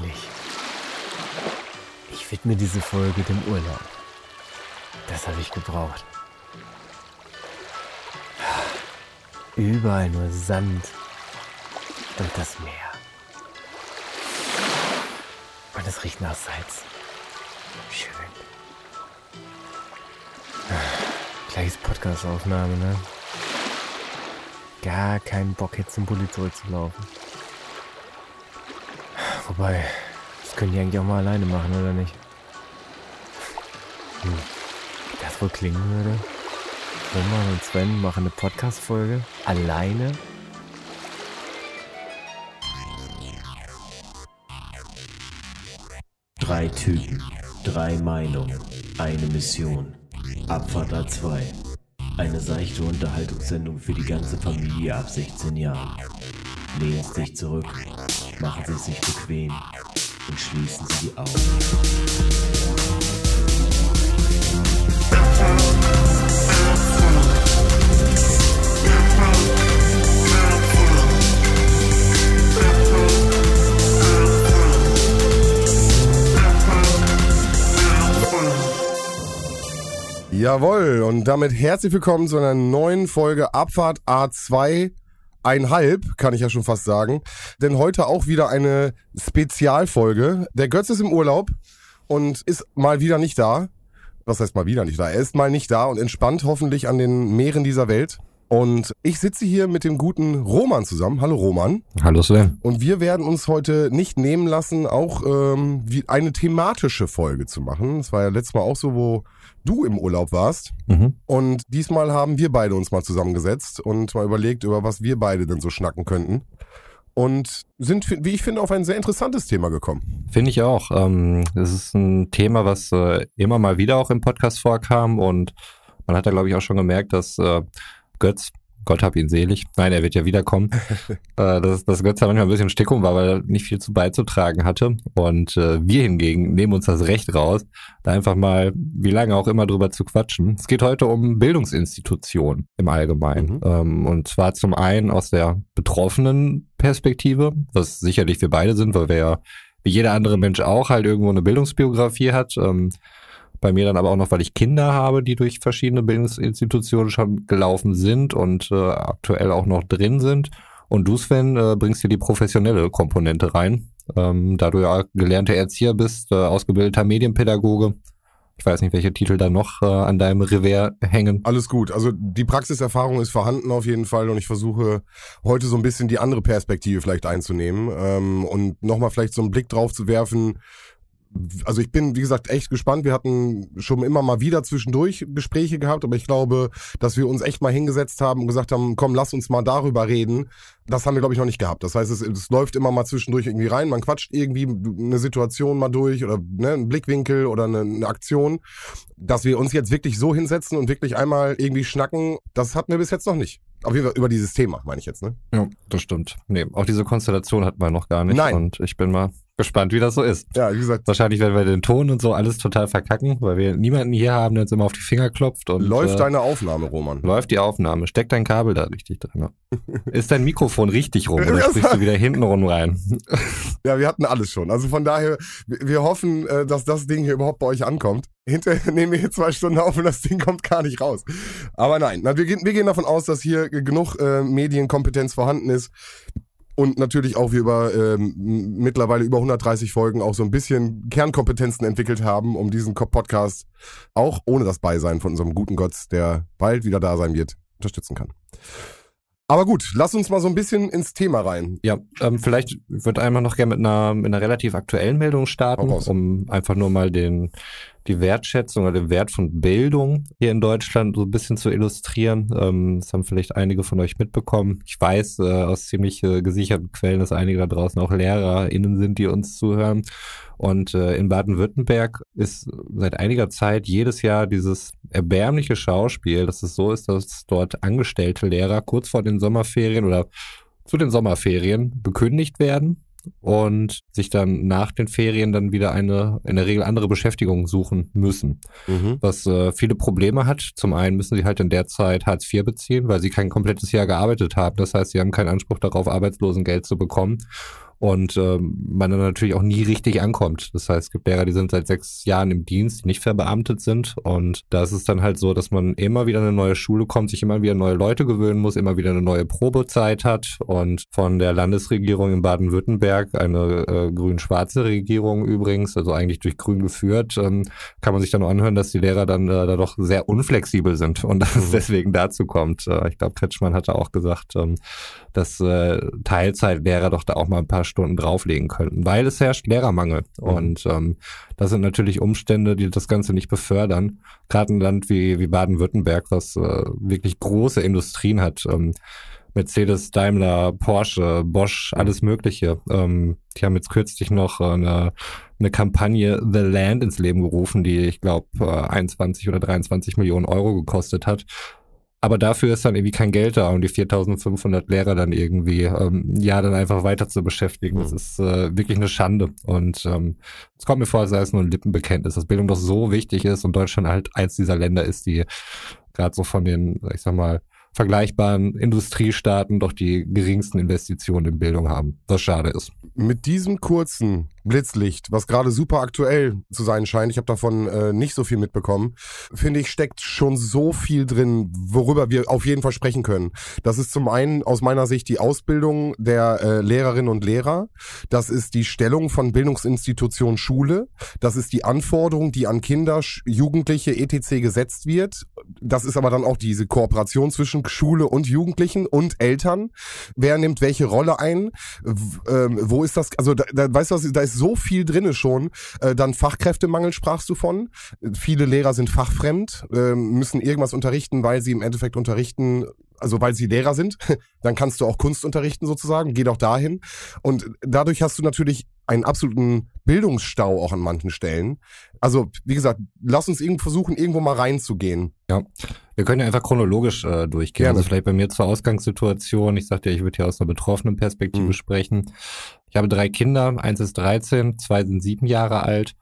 Endlich. Ich widme diese Folge dem Urlaub. Das habe ich gebraucht. Überall nur Sand und das Meer. Und es riecht nach Salz. Schön. Gleich ist Podcast-Aufnahme, ne? Gar keinen Bock jetzt zum Bulli zurückzulaufen. Wobei, das können die eigentlich auch mal alleine machen, oder nicht? Hm. Das wohl klingen würde? Roman und Sven machen eine Podcast-Folge alleine? Drei Typen, drei Meinungen, eine Mission. Abfahrt A2. Eine seichte Unterhaltungssendung für die ganze Familie ab 16 Jahren. Lehnen Sie sich zurück, machen Sie sich bequem und schließen Sie die Augen. Jawohl, und damit herzlich willkommen zu einer neuen Folge Abfahrt A2 einhalb, kann ich ja schon fast sagen. Denn heute auch wieder eine Spezialfolge. Der Götz ist im Urlaub und ist mal wieder nicht da. Was heißt mal wieder nicht da? Er ist mal nicht da und entspannt hoffentlich an den Meeren dieser Welt. Und ich sitze hier mit dem guten Roman zusammen. Hallo Roman. Hallo Sven. Und wir werden uns heute nicht nehmen lassen, auch ähm, wie eine thematische Folge zu machen. Es war ja letztes Mal auch so, wo du im Urlaub warst. Mhm. Und diesmal haben wir beide uns mal zusammengesetzt und mal überlegt, über was wir beide denn so schnacken könnten. Und sind, wie ich finde, auf ein sehr interessantes Thema gekommen. Finde ich auch. Ähm, das ist ein Thema, was äh, immer mal wieder auch im Podcast vorkam und man hat da, glaube ich, auch schon gemerkt, dass äh, Götz, Gott hab ihn selig, nein, er wird ja wiederkommen, äh, dass, dass Götz da manchmal ein bisschen Stickung war, weil er nicht viel zu beizutragen hatte. Und äh, wir hingegen nehmen uns das Recht raus, da einfach mal, wie lange auch immer, drüber zu quatschen. Es geht heute um Bildungsinstitutionen im Allgemeinen. Mhm. Ähm, und zwar zum einen aus der betroffenen Perspektive, was sicherlich wir beide sind, weil wir ja wie jeder andere Mensch auch halt irgendwo eine Bildungsbiografie hat. Ähm, bei mir dann aber auch noch, weil ich Kinder habe, die durch verschiedene Bildungsinstitutionen schon gelaufen sind und äh, aktuell auch noch drin sind. Und du, Sven, äh, bringst hier die professionelle Komponente rein. Ähm, da du ja gelernter Erzieher bist, äh, ausgebildeter Medienpädagoge. Ich weiß nicht, welche Titel da noch äh, an deinem Revers hängen. Alles gut. Also die Praxiserfahrung ist vorhanden auf jeden Fall und ich versuche heute so ein bisschen die andere Perspektive vielleicht einzunehmen ähm, und nochmal vielleicht so einen Blick drauf zu werfen. Also ich bin, wie gesagt, echt gespannt. Wir hatten schon immer mal wieder zwischendurch Gespräche gehabt, aber ich glaube, dass wir uns echt mal hingesetzt haben und gesagt haben, komm, lass uns mal darüber reden. Das haben wir, glaube ich, noch nicht gehabt. Das heißt, es, es läuft immer mal zwischendurch irgendwie rein. Man quatscht irgendwie eine Situation mal durch oder ne, einen Blickwinkel oder eine, eine Aktion. Dass wir uns jetzt wirklich so hinsetzen und wirklich einmal irgendwie schnacken, das hatten wir bis jetzt noch nicht. Auf jeden Fall über dieses Thema, meine ich jetzt, ne? Ja, das stimmt. Nee, auch diese Konstellation hatten wir noch gar nicht. Nein. Und ich bin mal gespannt, wie das so ist. Ja, wie gesagt, Wahrscheinlich werden wir den Ton und so alles total verkacken, weil wir niemanden hier haben, der uns immer auf die Finger klopft. Und, läuft äh, deine Aufnahme, Roman. Läuft die Aufnahme. Steck dein Kabel da richtig drin. Ist dein Mikrofon richtig rum oder sprichst du wieder hinten rum rein? Ja, wir hatten alles schon. Also von daher, wir hoffen, äh, dass das Ding hier überhaupt bei euch ankommt. Hinterher nehmen wir hier zwei Stunden auf und das Ding kommt gar nicht raus. Aber nein, wir, gehen, wir gehen davon aus, dass hier genug äh, Medienkompetenz vorhanden ist. Und natürlich auch wir über ähm, mittlerweile über 130 Folgen auch so ein bisschen Kernkompetenzen entwickelt haben, um diesen Podcast auch ohne das Beisein von unserem guten Gott, der bald wieder da sein wird, unterstützen kann. Aber gut, lass uns mal so ein bisschen ins Thema rein. Ja, ähm, vielleicht würde einmal noch gerne mit einer, mit einer relativ aktuellen Meldung starten, um einfach nur mal den, die Wertschätzung oder den Wert von Bildung hier in Deutschland so ein bisschen zu illustrieren. Ähm, das haben vielleicht einige von euch mitbekommen. Ich weiß äh, aus ziemlich äh, gesicherten Quellen, dass einige da draußen auch LehrerInnen sind, die uns zuhören. Und äh, in Baden-Württemberg ist seit einiger Zeit jedes Jahr dieses erbärmliche Schauspiel, dass es so ist, dass dort angestellte Lehrer kurz vor den Sommerferien oder zu den Sommerferien bekündigt werden und sich dann nach den Ferien dann wieder eine in der Regel andere Beschäftigung suchen müssen. Mhm. Was äh, viele Probleme hat. Zum einen müssen sie halt in der Zeit Hartz IV beziehen, weil sie kein komplettes Jahr gearbeitet haben. Das heißt, sie haben keinen Anspruch darauf, Arbeitslosengeld zu bekommen. Und ähm, man dann natürlich auch nie richtig ankommt. Das heißt, es gibt Lehrer, die sind seit sechs Jahren im Dienst, die nicht verbeamtet sind und da ist es dann halt so, dass man immer wieder eine neue Schule kommt, sich immer wieder neue Leute gewöhnen muss, immer wieder eine neue Probezeit hat und von der Landesregierung in Baden-Württemberg, eine äh, grün-schwarze Regierung übrigens, also eigentlich durch Grün geführt, ähm, kann man sich dann nur anhören, dass die Lehrer dann äh, da doch sehr unflexibel sind und dass es mhm. deswegen dazu kommt. Äh, ich glaube, Kretschmann hatte auch gesagt, ähm, dass äh, Teilzeitlehrer doch da auch mal ein paar Stunden drauflegen könnten, weil es herrscht Lehrermangel. Mhm. Und ähm, das sind natürlich Umstände, die das Ganze nicht befördern. Gerade ein Land wie, wie Baden-Württemberg, was äh, wirklich große Industrien hat. Ähm, Mercedes, Daimler, Porsche, Bosch, alles Mögliche. Ähm, die haben jetzt kürzlich noch eine, eine Kampagne The Land ins Leben gerufen, die ich glaube 21 oder 23 Millionen Euro gekostet hat. Aber dafür ist dann irgendwie kein Geld da, um die 4500 Lehrer dann irgendwie, ähm, ja, dann einfach weiter zu beschäftigen. Das mhm. ist äh, wirklich eine Schande. Und ähm, es kommt mir vor, als sei es nur ein Lippenbekenntnis, dass Bildung doch so wichtig ist und Deutschland halt eins dieser Länder ist, die gerade so von den, ich sag mal, vergleichbaren Industriestaaten doch die geringsten Investitionen in Bildung haben, was schade ist. Mit diesem kurzen Blitzlicht, was gerade super aktuell zu sein scheint, ich habe davon äh, nicht so viel mitbekommen, finde ich, steckt schon so viel drin, worüber wir auf jeden Fall sprechen können. Das ist zum einen aus meiner Sicht die Ausbildung der äh, Lehrerinnen und Lehrer, das ist die Stellung von Bildungsinstitutionen Schule, das ist die Anforderung, die an Kinder, Jugendliche, etc. gesetzt wird. Das ist aber dann auch diese Kooperation zwischen Schule und Jugendlichen und Eltern. Wer nimmt welche Rolle ein? Ähm, wo ist das? Also da, da weißt du da ist so viel drinne schon. Äh, dann Fachkräftemangel sprachst du von. Viele Lehrer sind fachfremd, äh, müssen irgendwas unterrichten, weil sie im Endeffekt unterrichten, also weil sie Lehrer sind. Dann kannst du auch Kunst unterrichten sozusagen. Geh doch dahin. Und dadurch hast du natürlich einen absoluten Bildungsstau auch an manchen Stellen. Also, wie gesagt, lass uns irgendwo versuchen, irgendwo mal reinzugehen. Ja, wir können ja einfach chronologisch äh, durchgehen. Gerne. Also vielleicht bei mir zur Ausgangssituation. Ich sagte ja, ich würde hier aus einer betroffenen Perspektive mhm. sprechen. Ich habe drei Kinder, eins ist 13, zwei sind sieben Jahre alt.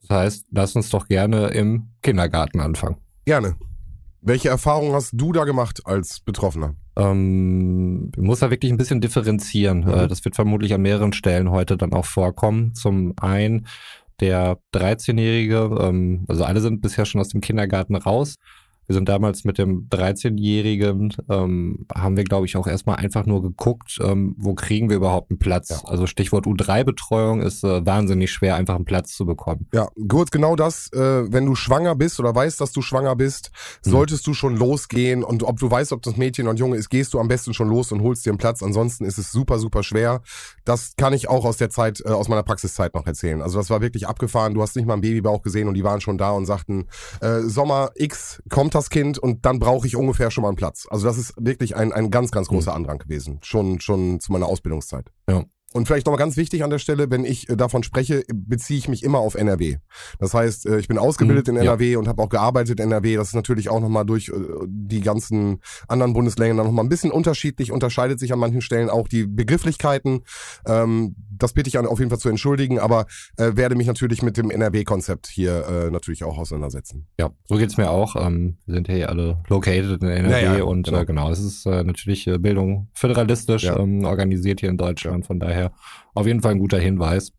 Das heißt, lass uns doch gerne im Kindergarten anfangen. Gerne. Welche Erfahrungen hast du da gemacht als Betroffener? Ähm, muss da wirklich ein bisschen differenzieren. Mhm. Äh, das wird vermutlich an mehreren Stellen heute dann auch vorkommen. Zum einen der 13-Jährige, ähm, also alle sind bisher schon aus dem Kindergarten raus. Wir sind damals mit dem 13-Jährigen, ähm, haben wir, glaube ich, auch erstmal einfach nur geguckt, ähm, wo kriegen wir überhaupt einen Platz. Ja. Also Stichwort U3-Betreuung ist äh, wahnsinnig schwer, einfach einen Platz zu bekommen. Ja, kurz genau das, äh, wenn du schwanger bist oder weißt, dass du schwanger bist, hm. solltest du schon losgehen und ob du weißt, ob das Mädchen und Junge ist, gehst du am besten schon los und holst dir einen Platz. Ansonsten ist es super, super schwer. Das kann ich auch aus der Zeit, äh, aus meiner Praxiszeit noch erzählen. Also das war wirklich abgefahren. Du hast nicht mal einen Babybauch gesehen und die waren schon da und sagten, äh, Sommer X kommt das Kind und dann brauche ich ungefähr schon mal einen Platz. Also das ist wirklich ein, ein ganz, ganz großer mhm. Andrang gewesen. Schon, schon zu meiner Ausbildungszeit. Ja. Und vielleicht nochmal ganz wichtig an der Stelle, wenn ich äh, davon spreche, beziehe ich mich immer auf NRW. Das heißt, äh, ich bin ausgebildet mhm, in NRW ja. und habe auch gearbeitet in NRW. Das ist natürlich auch nochmal durch äh, die ganzen anderen Bundesländer nochmal ein bisschen unterschiedlich, unterscheidet sich an manchen Stellen auch die Begrifflichkeiten. Ähm, das bitte ich auf jeden Fall zu entschuldigen, aber werde mich natürlich mit dem NRW-Konzept hier natürlich auch auseinandersetzen. Ja, so geht's mir auch. Ähm, wir sind hier alle located in NRW ja, ja, und genau, genau es ist natürlich Bildung föderalistisch ja. ähm, organisiert hier in Deutschland. Von daher daher auf jeden Fall ein guter Hinweis.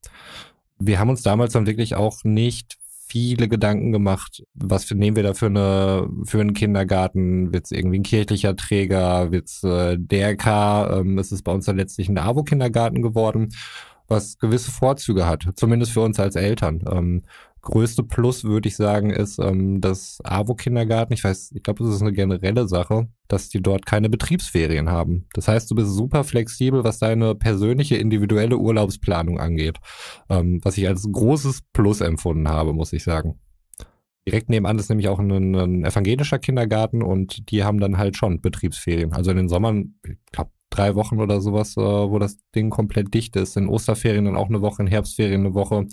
Wir haben uns damals dann wirklich auch nicht viele Gedanken gemacht, was nehmen wir da für, eine, für einen Kindergarten? Wird es irgendwie ein kirchlicher Träger? Wird es äh, DRK? Ähm, ist es bei uns dann letztlich ein AWO-Kindergarten geworden, was gewisse Vorzüge hat, zumindest für uns als Eltern. Ähm, größte Plus, würde ich sagen, ist ähm, das AWO-Kindergarten. Ich weiß, ich glaube, das ist eine generelle Sache, dass die dort keine Betriebsferien haben. Das heißt, du bist super flexibel, was deine persönliche, individuelle Urlaubsplanung angeht. Ähm, was ich als großes Plus empfunden habe, muss ich sagen. Direkt nebenan ist nämlich auch ein, ein evangelischer Kindergarten und die haben dann halt schon Betriebsferien. Also in den Sommern, ich glaube, drei Wochen oder sowas, äh, wo das Ding komplett dicht ist. In Osterferien dann auch eine Woche, in Herbstferien eine Woche.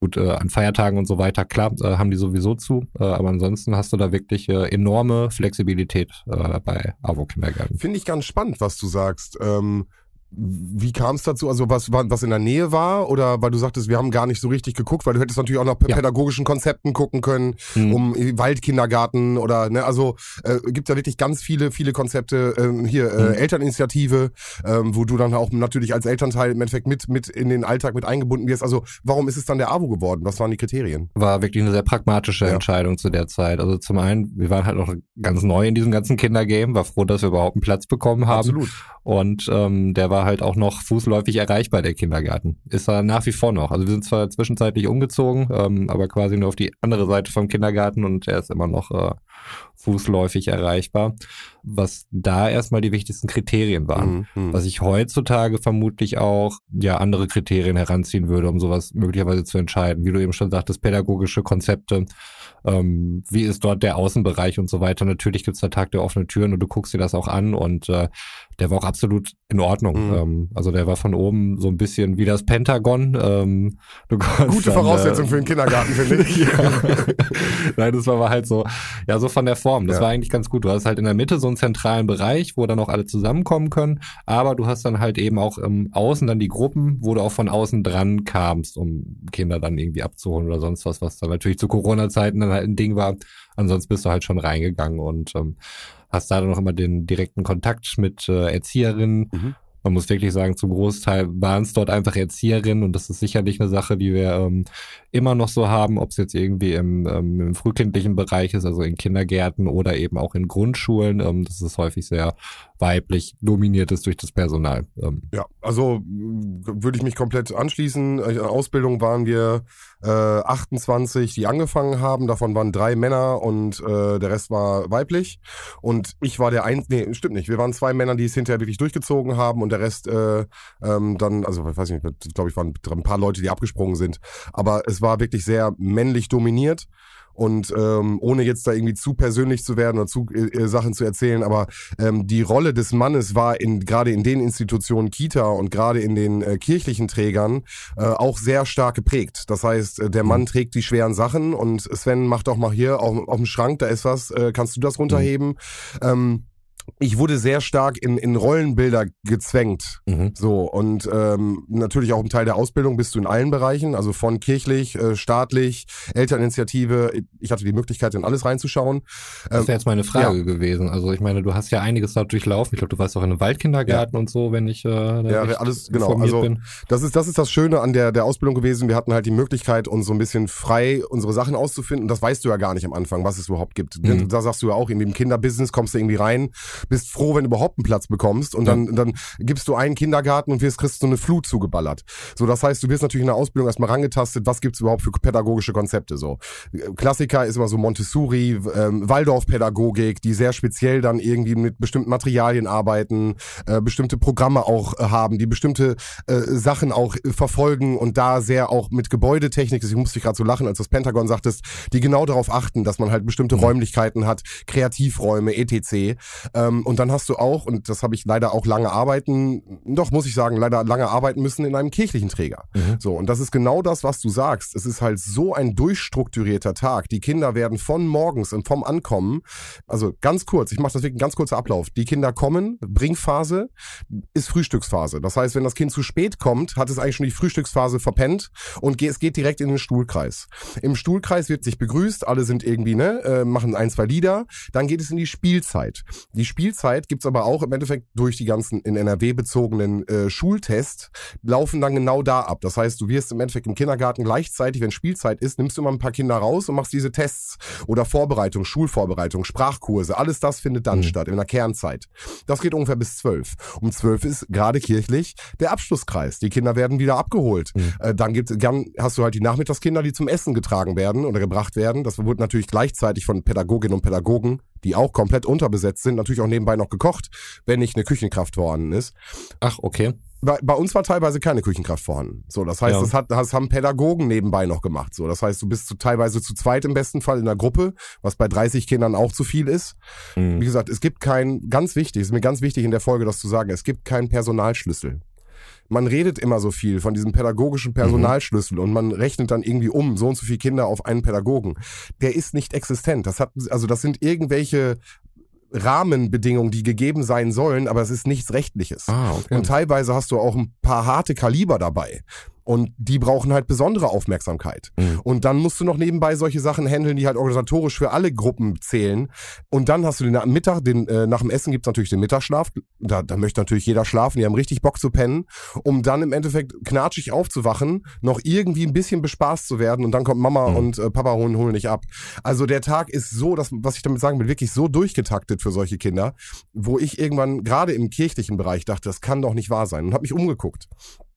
Gut, äh, an Feiertagen und so weiter, klar, äh, haben die sowieso zu, äh, aber ansonsten hast du da wirklich äh, enorme Flexibilität äh, bei AWO Kindergarten. Finde ich ganz spannend, was du sagst. Ähm wie kam es dazu? Also was, was in der Nähe war? Oder weil du sagtest, wir haben gar nicht so richtig geguckt, weil du hättest natürlich auch nach Ja. pädagogischen Konzepten gucken können, Mhm. um Waldkindergarten oder ne, also äh, gibt ja wirklich ganz viele, viele Konzepte. Ähm, hier äh, Mhm. Elterninitiative, ähm, wo du dann auch natürlich als Elternteil im Endeffekt mit, mit in den Alltag mit eingebunden wirst. Also warum ist es dann der AWO geworden? Was waren die Kriterien? war wirklich eine sehr pragmatische Ja. Entscheidung zu der Zeit. Also zum einen, wir waren halt noch ganz neu in diesem ganzen Kindergame, war froh, dass wir überhaupt einen Platz bekommen haben. Absolut. Und ähm, der war halt auch noch fußläufig erreichbar, der Kindergarten. Ist er nach wie vor noch. Also wir sind zwar zwischenzeitlich umgezogen, ähm, aber quasi nur auf die andere Seite vom Kindergarten und er ist immer noch äh, fußläufig erreichbar. Was da erstmal die wichtigsten Kriterien waren. Mhm, mhm. Was ich heutzutage vermutlich auch ja andere Kriterien heranziehen würde, um sowas möglicherweise zu entscheiden. Wie du eben schon sagtest, pädagogische Konzepte, ähm, wie ist dort der Außenbereich und so weiter. Natürlich gibt's da Tag der offenen Türen und du guckst dir das auch an und äh, der war auch absolut in Ordnung. Mhm. Ähm, also der war von oben so ein bisschen wie das Pentagon. Ähm, du Gute dann, Voraussetzung äh, für den Kindergarten, finde ich. Nein, das war aber halt so, ja, so von der Form. Das Ja. war eigentlich ganz gut. Du hast halt in der Mitte so einen zentralen Bereich, wo dann auch alle zusammenkommen können, aber du hast dann halt eben auch ähm, außen dann die Gruppen, wo du auch von außen dran kamst, um Kinder dann irgendwie abzuholen oder sonst was, was dann natürlich zu Corona-Zeiten dann halt ein Ding war. Ansonsten bist du halt schon reingegangen und ähm, hast da dann noch immer den direkten Kontakt mit äh, Erzieherinnen. Mhm. Man muss wirklich sagen, zum Großteil waren es dort einfach Erzieherinnen und das ist sicherlich eine Sache, die wir ähm, immer noch so haben, ob es jetzt irgendwie im, ähm, im frühkindlichen Bereich ist, also in Kindergärten oder eben auch in Grundschulen. Ähm, das ist häufig sehr weiblich dominiert ist durch das Personal. Ähm, Ja, also würde ich mich komplett anschließen. In der Ausbildung waren wir äh, 28, die angefangen haben. Davon waren drei Männer und äh, der Rest war weiblich. Und ich war der ein, nee, stimmt nicht. Wir waren zwei Männer, die es hinterher wirklich durchgezogen haben und der Rest äh, ähm, dann, also ich weiß nicht, ich glaube, ich waren ein paar Leute, die abgesprungen sind. Aber es war wirklich sehr männlich dominiert. Und ähm, ohne jetzt da irgendwie zu persönlich zu werden oder zu äh, äh, Sachen zu erzählen, aber ähm, die Rolle des Mannes war in gerade in den Institutionen Kita und gerade in den äh, kirchlichen Trägern äh, auch sehr stark geprägt. Das heißt, äh, der Mann trägt die schweren Sachen und Sven macht doch mal hier auf, auf dem Schrank, da ist was, äh, kannst du das runterheben? Ähm, ich wurde sehr stark in, in Rollenbilder gezwängt. mhm. So, und ähm, natürlich auch im Teil der Ausbildung bist du in allen Bereichen, also von kirchlich, äh, staatlich, Elterninitiative. Ich hatte die Möglichkeit, in alles reinzuschauen. Das Ähm, wäre jetzt meine Frage gewesen. Also ich meine, du hast ja einiges da durchlaufen. Ich glaube, du warst auch in einem Waldkindergarten und so, wenn ich äh, da Ja, alles- genau, also- bin. Das ist, das ist das Schöne an der, der Ausbildung gewesen. Wir hatten halt die Möglichkeit, uns so ein bisschen frei unsere Sachen auszufinden. Das weißt du ja gar nicht am Anfang, was es überhaupt gibt. Mhm. Da sagst du ja auch, in dem Kinderbusiness kommst du irgendwie rein, bist froh, wenn du überhaupt einen Platz bekommst und dann, dann gibst du einen Kindergarten und wirst, kriegst so eine Flut zugeballert. So, das heißt, du wirst natürlich in der Ausbildung erstmal rangetastet, was gibt's überhaupt für pädagogische Konzepte, so. Klassiker ist immer so Montessori, ähm, Waldorfpädagogik, die sehr speziell dann irgendwie mit bestimmten Materialien arbeiten, äh, bestimmte Programme auch äh, haben, die bestimmte äh, Sachen auch äh, verfolgen und da sehr auch mit Gebäudetechnik, deswegen musste ich gerade so lachen, als das Pentagon sagtest, die genau darauf achten, dass man halt bestimmte Räumlichkeiten hat, Kreativräume, etc. Ähm, und dann hast du auch, und das habe ich leider auch lange arbeiten, doch muss ich sagen, leider lange arbeiten müssen in einem kirchlichen Träger. Mhm. So, und das ist genau das, was du sagst. Es ist halt so ein durchstrukturierter Tag. Die Kinder werden von morgens und vom Ankommen, also ganz kurz, ich mache das wirklich ein ganz kurzer Ablauf. Die Kinder kommen, Bringphase ist Frühstücksphase. Das heißt, wenn das Kind zu spät kommt, hat es eigentlich schon die Frühstücksphase verpennt und es geht direkt in den Stuhlkreis. Im Stuhlkreis wird sich begrüßt, alle sind irgendwie, ne, äh, machen ein, zwei Lieder, dann geht es in die Spielzeit. Die Spielzeit gibt's aber auch im Endeffekt durch die ganzen in NRW bezogenen äh, Schultests, laufen dann genau da ab. Das heißt, du wirst im Endeffekt im Kindergarten gleichzeitig, wenn Spielzeit ist, nimmst du immer ein paar Kinder raus und machst diese Tests oder Vorbereitung, Schulvorbereitung, Sprachkurse, alles das findet dann Mhm. statt in der Kernzeit. Das geht ungefähr bis zwölf. Um zwölf ist gerade kirchlich der Abschlusskreis. Die Kinder werden wieder abgeholt. Mhm. Äh, dann gibt, dann hast du halt die Nachmittagskinder, die zum Essen getragen werden oder gebracht werden. Das wird natürlich gleichzeitig von Pädagoginnen und Pädagogen, die auch komplett unterbesetzt sind, natürlich auch nebenbei noch gekocht, wenn nicht eine Küchenkraft vorhanden ist. Ach, okay. Bei, bei uns war teilweise keine Küchenkraft vorhanden. So, das heißt, Ja. das, hat, das haben Pädagogen nebenbei noch gemacht. So, das heißt, du bist zu, teilweise zu zweit im besten Fall in der Gruppe, was bei 30 Kindern auch zu viel ist. Wie Mhm. gesagt, es gibt kein, ganz wichtig, ist mir ganz wichtig in der Folge das zu sagen, es gibt keinen Personalschlüssel. Man redet immer so viel von diesem pädagogischen Personalschlüssel und man rechnet dann irgendwie um, so und so viele Kinder auf einen Pädagogen. Der ist nicht existent. Das hat, also das sind irgendwelche Rahmenbedingungen, die gegeben sein sollen, aber es ist nichts Rechtliches. Ah, okay. Und teilweise hast du auch ein paar harte Kaliber dabei. Und die brauchen halt besondere Aufmerksamkeit. Mhm. Und dann musst du noch nebenbei solche Sachen handeln, die halt organisatorisch für alle Gruppen zählen. Und dann hast du den Mittag, den, äh, nach dem Essen gibt's natürlich den Mittagsschlaf. Da, da möchte natürlich jeder schlafen, die haben richtig Bock zu pennen, um dann im Endeffekt knatschig aufzuwachen, noch irgendwie ein bisschen bespaßt zu werden und dann kommt Mama Mhm. und äh, Papa holen, holen dich ab. Also der Tag ist so, das, was ich damit sagen will, wirklich so durchgetaktet für solche Kinder, wo ich irgendwann gerade im kirchlichen Bereich dachte, das kann doch nicht wahr sein und habe mich umgeguckt.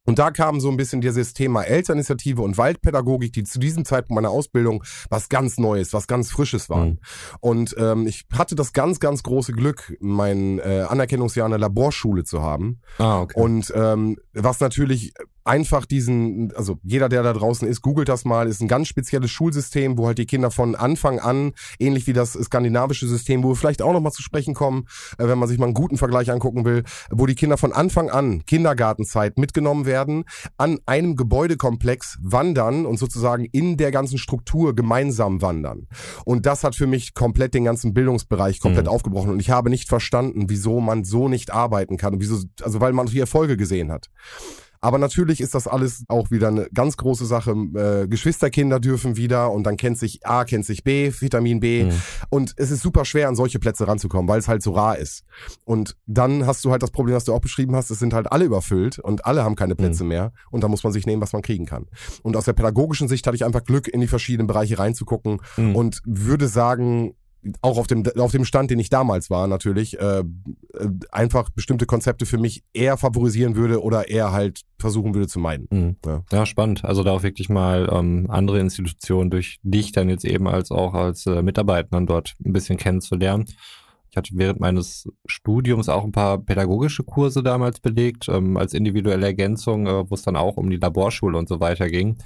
Und da kam so ein bisschen dieses Thema Elterninitiative und Waldpädagogik, die zu diesem Zeitpunkt meiner Ausbildung was ganz Neues, was ganz Frisches waren. Mhm. Und ähm, ich hatte das ganz, ganz große Glück, mein äh, Anerkennungsjahr in der Laborschule zu haben. Ah, okay. Und ähm, was natürlich einfach diesen, also jeder, der da draußen ist, googelt das mal, ist ein ganz spezielles Schulsystem, wo halt die Kinder von Anfang an, ähnlich wie das skandinavische System, wo wir vielleicht auch nochmal zu sprechen kommen, äh, wenn man sich mal einen guten Vergleich angucken will, wo die Kinder von Anfang an, Kindergartenzeit, mitgenommen werden, an einem Gebäudekomplex wandern und sozusagen in der ganzen Struktur gemeinsam wandern. Und das hat für mich komplett den ganzen Bildungsbereich komplett Mhm. aufgebrochen. Und ich habe nicht verstanden, wieso man so nicht arbeiten kann. Und wieso, also weil man die Erfolge gesehen hat. Aber natürlich ist das alles auch wieder eine ganz große Sache. Äh, Geschwisterkinder dürfen wieder und dann kennt sich A, kennt sich B, Vitamin B. Mhm. Und es ist super schwer, an solche Plätze ranzukommen, weil es halt so rar ist. Und dann hast du halt das Problem, was du auch beschrieben hast, es sind halt alle überfüllt und alle haben keine Plätze mehr. Und da muss man sich nehmen, was man kriegen kann. Und aus der pädagogischen Sicht hatte ich einfach Glück, in die verschiedenen Bereiche reinzugucken Mhm. und würde sagen, auch auf dem, auf dem Stand, den ich damals war, natürlich, äh, äh, einfach bestimmte Konzepte für mich eher favorisieren würde oder eher halt versuchen würde zu meiden. Mhm. Ja. Ja, spannend. Also da auch wirklich mal ähm, andere Institutionen durch dich dann jetzt eben als auch als äh, Mitarbeiter dann dort ein bisschen kennenzulernen. Ich hatte während meines Studiums auch ein paar pädagogische Kurse damals belegt, ähm, als individuelle Ergänzung, äh, wo es dann auch um die Laborschule und so weiter ging.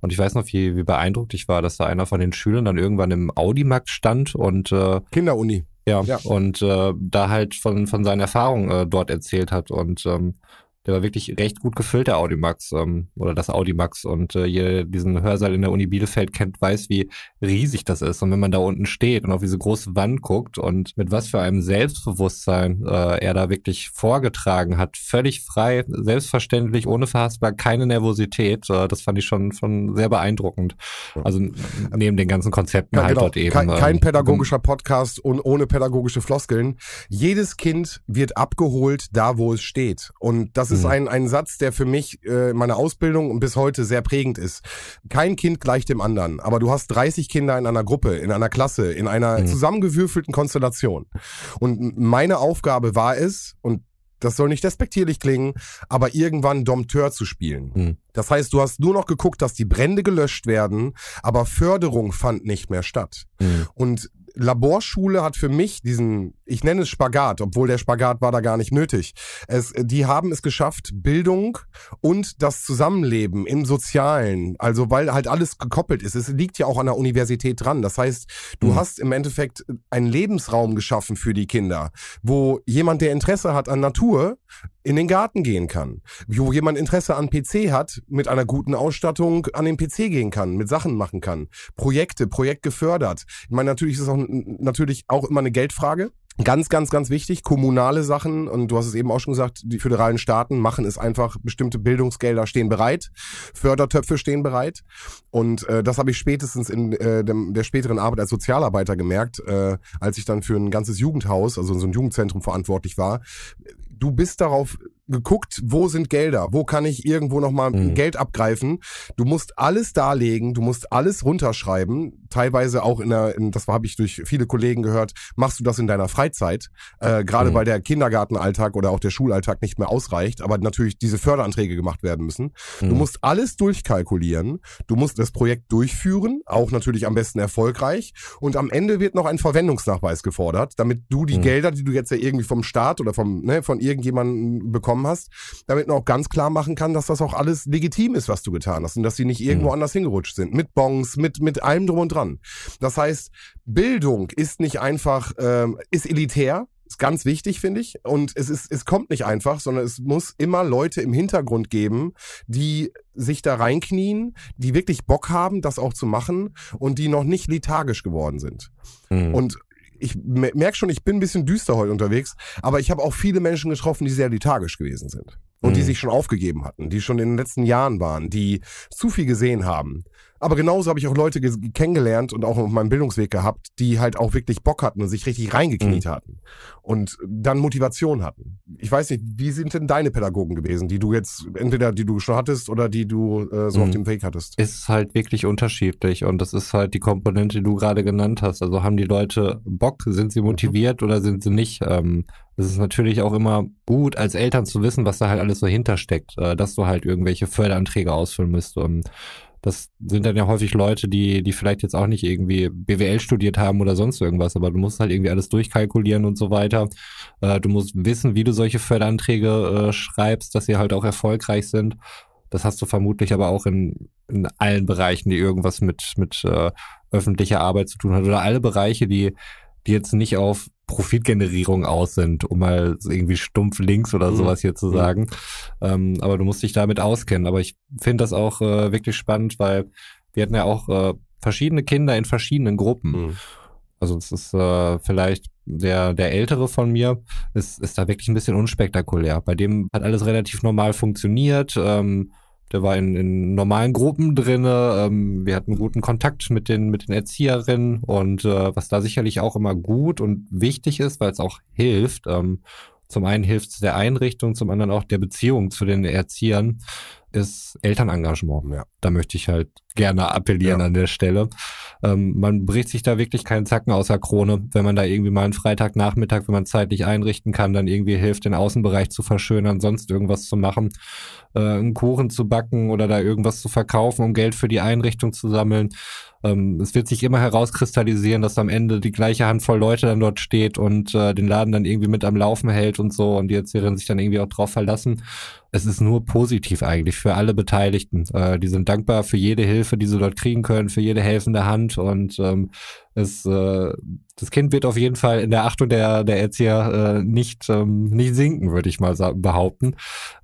Und ich weiß noch, wie, wie beeindruckt ich war, dass da einer von den Schülern dann irgendwann im Audimax stand und äh, Kinderuni. ja, Ja. und äh, da halt von, von seinen Erfahrungen äh, dort erzählt hat. Und ähm, der war wirklich recht gut gefüllt, der Audimax, ähm, oder das Audimax. Und äh, ihr diesen Hörsaal in der Uni Bielefeld kennt, weiß, wie riesig das ist. Und wenn man da unten steht und auf diese große Wand guckt und mit was für einem Selbstbewusstsein äh, er da wirklich vorgetragen hat, völlig frei, selbstverständlich, ohne Verhaspler, keine Nervosität, äh, das fand ich schon, schon sehr beeindruckend. Also neben den ganzen Konzepten Ja, halt genau. dort eben. kein, kein ähm, pädagogischer Podcast und ohne pädagogische Floskeln. Jedes Kind wird abgeholt da, wo es steht. Und das ist Mhm. ein, ein Satz, der für mich äh, in meiner Ausbildung und bis heute sehr prägend ist. Kein Kind gleicht dem anderen, aber du hast 30 Kinder in einer Gruppe, in einer Klasse, in einer Mhm. zusammengewürfelten Konstellation. Und meine Aufgabe war es, und das soll nicht despektierlich klingen, aber irgendwann Dompteur zu spielen. Mhm. Das heißt, du hast nur noch geguckt, dass die Brände gelöscht werden, aber Förderung fand nicht mehr statt. Mhm. Und Laborschule hat für mich diesen, ich nenne es Spagat, obwohl der Spagat war da gar nicht nötig. Es, die haben es geschafft, Bildung und das Zusammenleben im Sozialen, also weil halt alles gekoppelt ist. Es liegt ja auch an der Universität dran. Das heißt, du Mhm. hast im Endeffekt einen Lebensraum geschaffen für die Kinder, wo jemand, der Interesse hat an Natur, in den Garten gehen kann. Wo jemand Interesse an PC hat, mit einer guten Ausstattung an den PC gehen kann, mit Sachen machen kann. Projekte, Projekt gefördert. Ich meine, natürlich ist es auch natürlich auch immer eine Geldfrage. Ganz, ganz, ganz wichtig, kommunale Sachen, und du hast es eben auch schon gesagt, die föderalen Staaten machen es einfach, bestimmte Bildungsgelder stehen bereit, Fördertöpfe stehen bereit. Und äh, das habe ich spätestens in äh, dem, der späteren Arbeit als Sozialarbeiter gemerkt, äh, als ich dann für ein ganzes Jugendhaus, also so ein Jugendzentrum verantwortlich war. Du bist darauf geguckt, wo sind Gelder, wo kann ich irgendwo nochmal Mhm. Geld abgreifen. Du musst alles darlegen, du musst alles runterschreiben, teilweise auch in der, in, das habe ich durch viele Kollegen gehört, machst du das in deiner Freizeit, äh, gerade Mhm. weil der Kindergartenalltag oder auch der Schulalltag nicht mehr ausreicht, aber natürlich diese Förderanträge gemacht werden müssen. Du Mhm. musst alles durchkalkulieren, du musst das Projekt durchführen, auch natürlich am besten erfolgreich und am Ende wird noch ein Verwendungsnachweis gefordert, damit du die Mhm. Gelder, die du jetzt ja irgendwie vom Staat oder vom, ne, von irgendjemandem bekommen hast, damit man auch ganz klar machen kann, dass das auch alles legitim ist, was du getan hast und dass sie nicht irgendwo Mhm. anders hingerutscht sind. Mit Bons, mit, mit allem drum und dran. Das heißt, Bildung ist nicht einfach, ähm, ist elitär, ist ganz wichtig, finde ich. Und es ist, es kommt nicht einfach, sondern es muss immer Leute im Hintergrund geben, die sich da reinknien, die wirklich Bock haben, das auch zu machen und die noch nicht lethargisch geworden sind. Mhm. Und ich merke schon, ich bin ein bisschen düster heute unterwegs, aber ich habe auch viele Menschen getroffen, die sehr lethargisch gewesen sind. Und die Mhm. sich schon aufgegeben hatten, die schon in den letzten Jahren waren, die zu viel gesehen haben. Aber genauso habe ich auch Leute kennengelernt und auch auf meinem Bildungsweg gehabt, die halt auch wirklich Bock hatten und sich richtig reingekniet hatten. Und dann Motivation hatten. Ich weiß nicht, wie sind denn deine Pädagogen gewesen, die du jetzt, entweder die du schon hattest oder die du äh, so Mhm. auf dem Weg hattest? ist halt wirklich unterschiedlich und das ist halt die Komponente, die du gerade genannt hast. Also haben die Leute Bock, sind sie motiviert oder sind sie nicht? Ähm, es ist natürlich auch immer gut, als Eltern zu wissen, was da halt alles so hintersteckt, äh, dass du halt irgendwelche Förderanträge ausfüllen müsst. Und das sind dann ja häufig Leute, die, die vielleicht jetzt auch nicht irgendwie BWL studiert haben oder sonst irgendwas, aber du musst halt irgendwie alles durchkalkulieren und so weiter. Äh, du musst wissen, wie du solche Förderanträge äh, schreibst, dass sie halt auch erfolgreich sind. Das hast du vermutlich aber auch in, in allen Bereichen, die irgendwas mit, mit äh, öffentlicher Arbeit zu tun hat. Oder alle Bereiche, die, die jetzt nicht auf Profitgenerierung aus sind, um mal irgendwie stumpf links oder Mhm. sowas hier zu Mhm. sagen. Ähm, aber du musst dich damit auskennen. Aber ich finde das auch äh, wirklich spannend, weil wir hatten ja auch äh, verschiedene Kinder in verschiedenen Gruppen. Mhm. Also es ist äh, vielleicht der, der Ältere von mir, ist, ist da wirklich ein bisschen unspektakulär. Bei dem hat alles relativ normal funktioniert. Ähm, der war in, in normalen Gruppen drinne. Ähm, wir hatten guten Kontakt mit den, mit den Erzieherinnen und äh, was da sicherlich auch immer gut und wichtig ist, weil es auch hilft. Ähm, zum einen hilft es der Einrichtung, zum anderen auch der Beziehung zu den Erziehern, ist Elternengagement. Ja. Da möchte ich halt gerne appellieren Ja. an der Stelle. Ähm, man bricht sich da wirklich keinen Zacken aus der Krone, wenn man da irgendwie mal einen Freitagnachmittag, wenn man zeitlich einrichten kann, dann irgendwie hilft, den Außenbereich zu verschönern, sonst irgendwas zu machen, äh, einen Kuchen zu backen oder da irgendwas zu verkaufen, um Geld für die Einrichtung zu sammeln. Ähm, es wird sich immer herauskristallisieren, dass am Ende die gleiche Handvoll Leute dann dort steht und äh, den Laden dann irgendwie mit am Laufen hält und so und die Erzieherin sich dann irgendwie auch drauf verlassen. Es ist nur positiv eigentlich für alle Beteiligten. Äh, die sind dankbar für jede Hilfe, die sie dort kriegen können, für jede helfende Hand und ähm, es, äh, das Kind wird auf jeden Fall in der Achtung der, der Erzieher äh, nicht, ähm, nicht sinken, würde ich mal behaupten.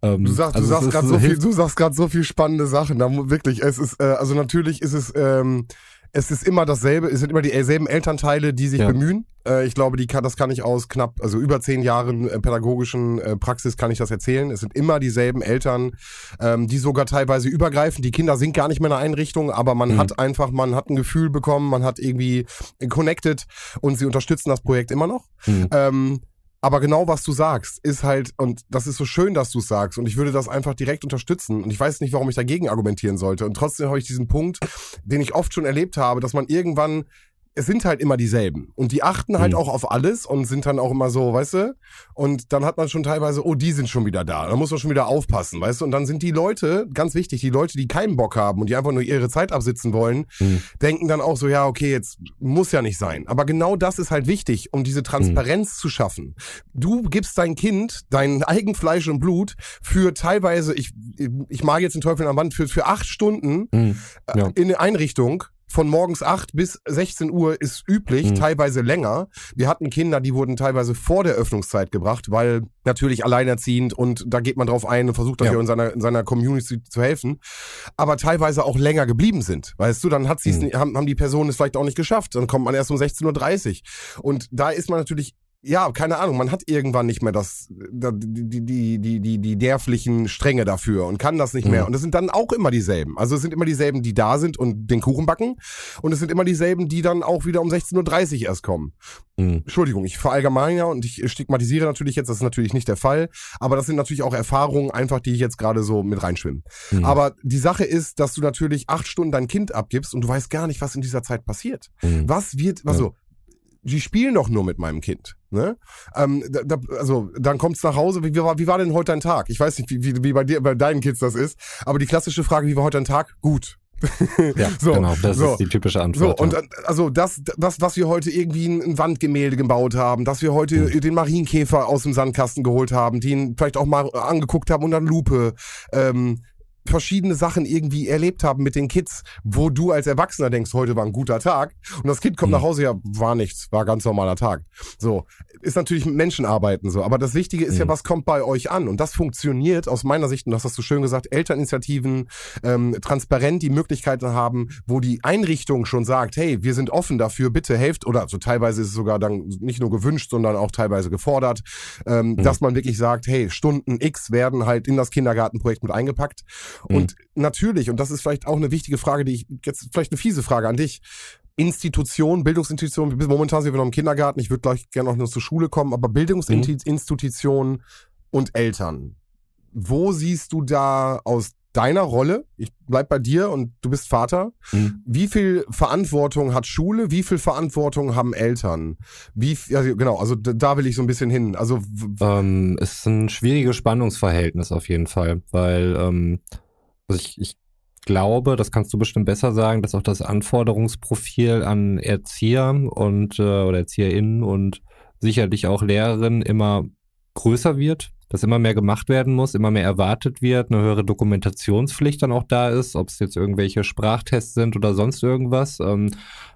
Ähm, Du sagst, also du sagst gerade so viel, du sagst so viel spannende Sachen. Da wirklich, es ist, äh, also natürlich ist es, ähm, es ist immer dasselbe, es sind immer dieselben Elternteile, die sich Ja. bemühen. Äh, ich glaube, die kann, das kann ich aus knapp, also über zehn Jahren äh, pädagogischen äh, Praxis kann ich das erzählen. Es sind immer dieselben Eltern, ähm, die sogar teilweise übergreifen. Die Kinder sind gar nicht mehr in der Einrichtung, aber man Mhm. hat einfach, man hat ein Gefühl bekommen, man hat irgendwie connected und sie unterstützen das Projekt immer noch. Mhm. Ähm, aber genau was du sagst, ist halt, und das ist so schön, dass du sagst, und ich würde das einfach direkt unterstützen. Und ich weiß nicht, warum ich dagegen argumentieren sollte. Und trotzdem habe ich diesen Punkt, den ich oft schon erlebt habe, dass man irgendwann, es sind halt immer dieselben. Und die achten halt Mhm. auch auf alles und sind dann auch immer so, weißt du? Und dann hat man schon teilweise, oh, die sind schon wieder da. Da muss man schon wieder aufpassen, weißt du? Und dann sind die Leute, ganz wichtig, die Leute, die keinen Bock haben und die einfach nur ihre Zeit absitzen wollen, Mhm. denken dann auch so, ja, okay, jetzt muss ja nicht sein. Aber genau das ist halt wichtig, um diese Transparenz zu schaffen. Du gibst dein Kind dein Eigenfleisch und Blut für teilweise, ich, ich mag jetzt den Teufel am Wand, für, für acht Stunden Mhm. äh, Ja. in eine Einrichtung. Von morgens 8 bis 16 Uhr ist üblich, Mhm. teilweise länger. Wir hatten Kinder, die wurden teilweise vor der Öffnungszeit gebracht, weil natürlich alleinerziehend und da geht man drauf ein und versucht Ja. dafür in seiner, in seiner Community zu helfen. Aber teilweise auch länger geblieben sind. Weißt du, dann hat sie's, Mhm. nicht- haben, haben die Personen es vielleicht auch nicht geschafft. Dann kommt man erst um 16.30 Uhr. Und da ist man natürlich ja, keine Ahnung, man hat irgendwann nicht mehr das, da- die, die, die, die, die, nervlichen Stränge dafür und kann das nicht Mhm. mehr. Und es sind dann auch immer dieselben. Also es sind immer dieselben, die da sind und den Kuchen backen. Und es sind immer dieselben, die dann auch wieder um 16.30 Uhr erst kommen. Mhm. Entschuldigung, ich verallgemeine und ich stigmatisiere natürlich jetzt, das ist natürlich nicht der Fall, aber das sind natürlich auch Erfahrungen einfach, die jetzt gerade so mit reinschwimmen. Mhm. Aber die Sache ist, dass du natürlich acht Stunden dein Kind abgibst und du weißt gar nicht, was in dieser Zeit passiert. Mhm. Was wird, also, die spielen doch nur mit meinem Kind. Ne? Ähm, da, da, also dann kommt's nach Hause. Wie, wie, war, wie war denn heute dein Tag? Ich weiß nicht, wie, wie, wie bei dir, bei deinen Kids das ist, aber die klassische Frage, wie war heute dein Tag? Gut. Ja, So, genau, das so, ist die typische So, Antwort. und ja. dann, also das, das, was wir heute irgendwie ein, ein Wandgemälde gebaut haben, dass wir heute Mhm. den Marienkäfer aus dem Sandkasten geholt haben, den vielleicht auch mal angeguckt haben unter Lupe. Ähm, verschiedene Sachen irgendwie erlebt haben mit den Kids, wo du als Erwachsener denkst, heute war ein guter Tag und das Kind kommt Mhm. nach Hause, ja, war nichts, war ganz normaler Tag. So, ist natürlich mit Menschen arbeiten so, aber das Wichtige ist ja, Mhm. was kommt bei euch an und das funktioniert aus meiner Sicht, und das hast du schön gesagt, Elterninitiativen, ähm, transparent die Möglichkeiten haben, wo die Einrichtung schon sagt, hey, wir sind offen dafür, bitte helft oder also teilweise ist es sogar dann nicht nur gewünscht, sondern auch teilweise gefordert, ähm, dass man wirklich sagt, hey, Stunden X werden halt in das Kindergartenprojekt mit eingepackt. Und natürlich, und das ist vielleicht auch eine wichtige Frage, die ich jetzt vielleicht eine fiese Frage an dich. Institution, Bildungsinstitution, momentan sind wir noch im Kindergarten, ich würde gleich gerne noch nur zur Schule kommen, aber Bildungsinstitutionen und Eltern. Wo siehst du da aus deiner Rolle, ich bleib bei dir und du bist Vater, Mhm. wie viel Verantwortung hat Schule, wie viel Verantwortung haben Eltern? Wie, also genau, also da will ich so ein bisschen hin. Also Ähm, es ist ein schwieriges Spannungsverhältnis auf jeden Fall, weil ähm, also ich, ich glaube, das kannst du bestimmt besser sagen, dass auch das Anforderungsprofil an Erzieher und äh, oder ErzieherInnen und sicherlich auch Lehrerinnen immer größer wird, dass immer mehr gemacht werden muss, immer mehr erwartet wird, eine höhere Dokumentationspflicht dann auch da ist, ob es jetzt irgendwelche Sprachtests sind oder sonst irgendwas. Ähm,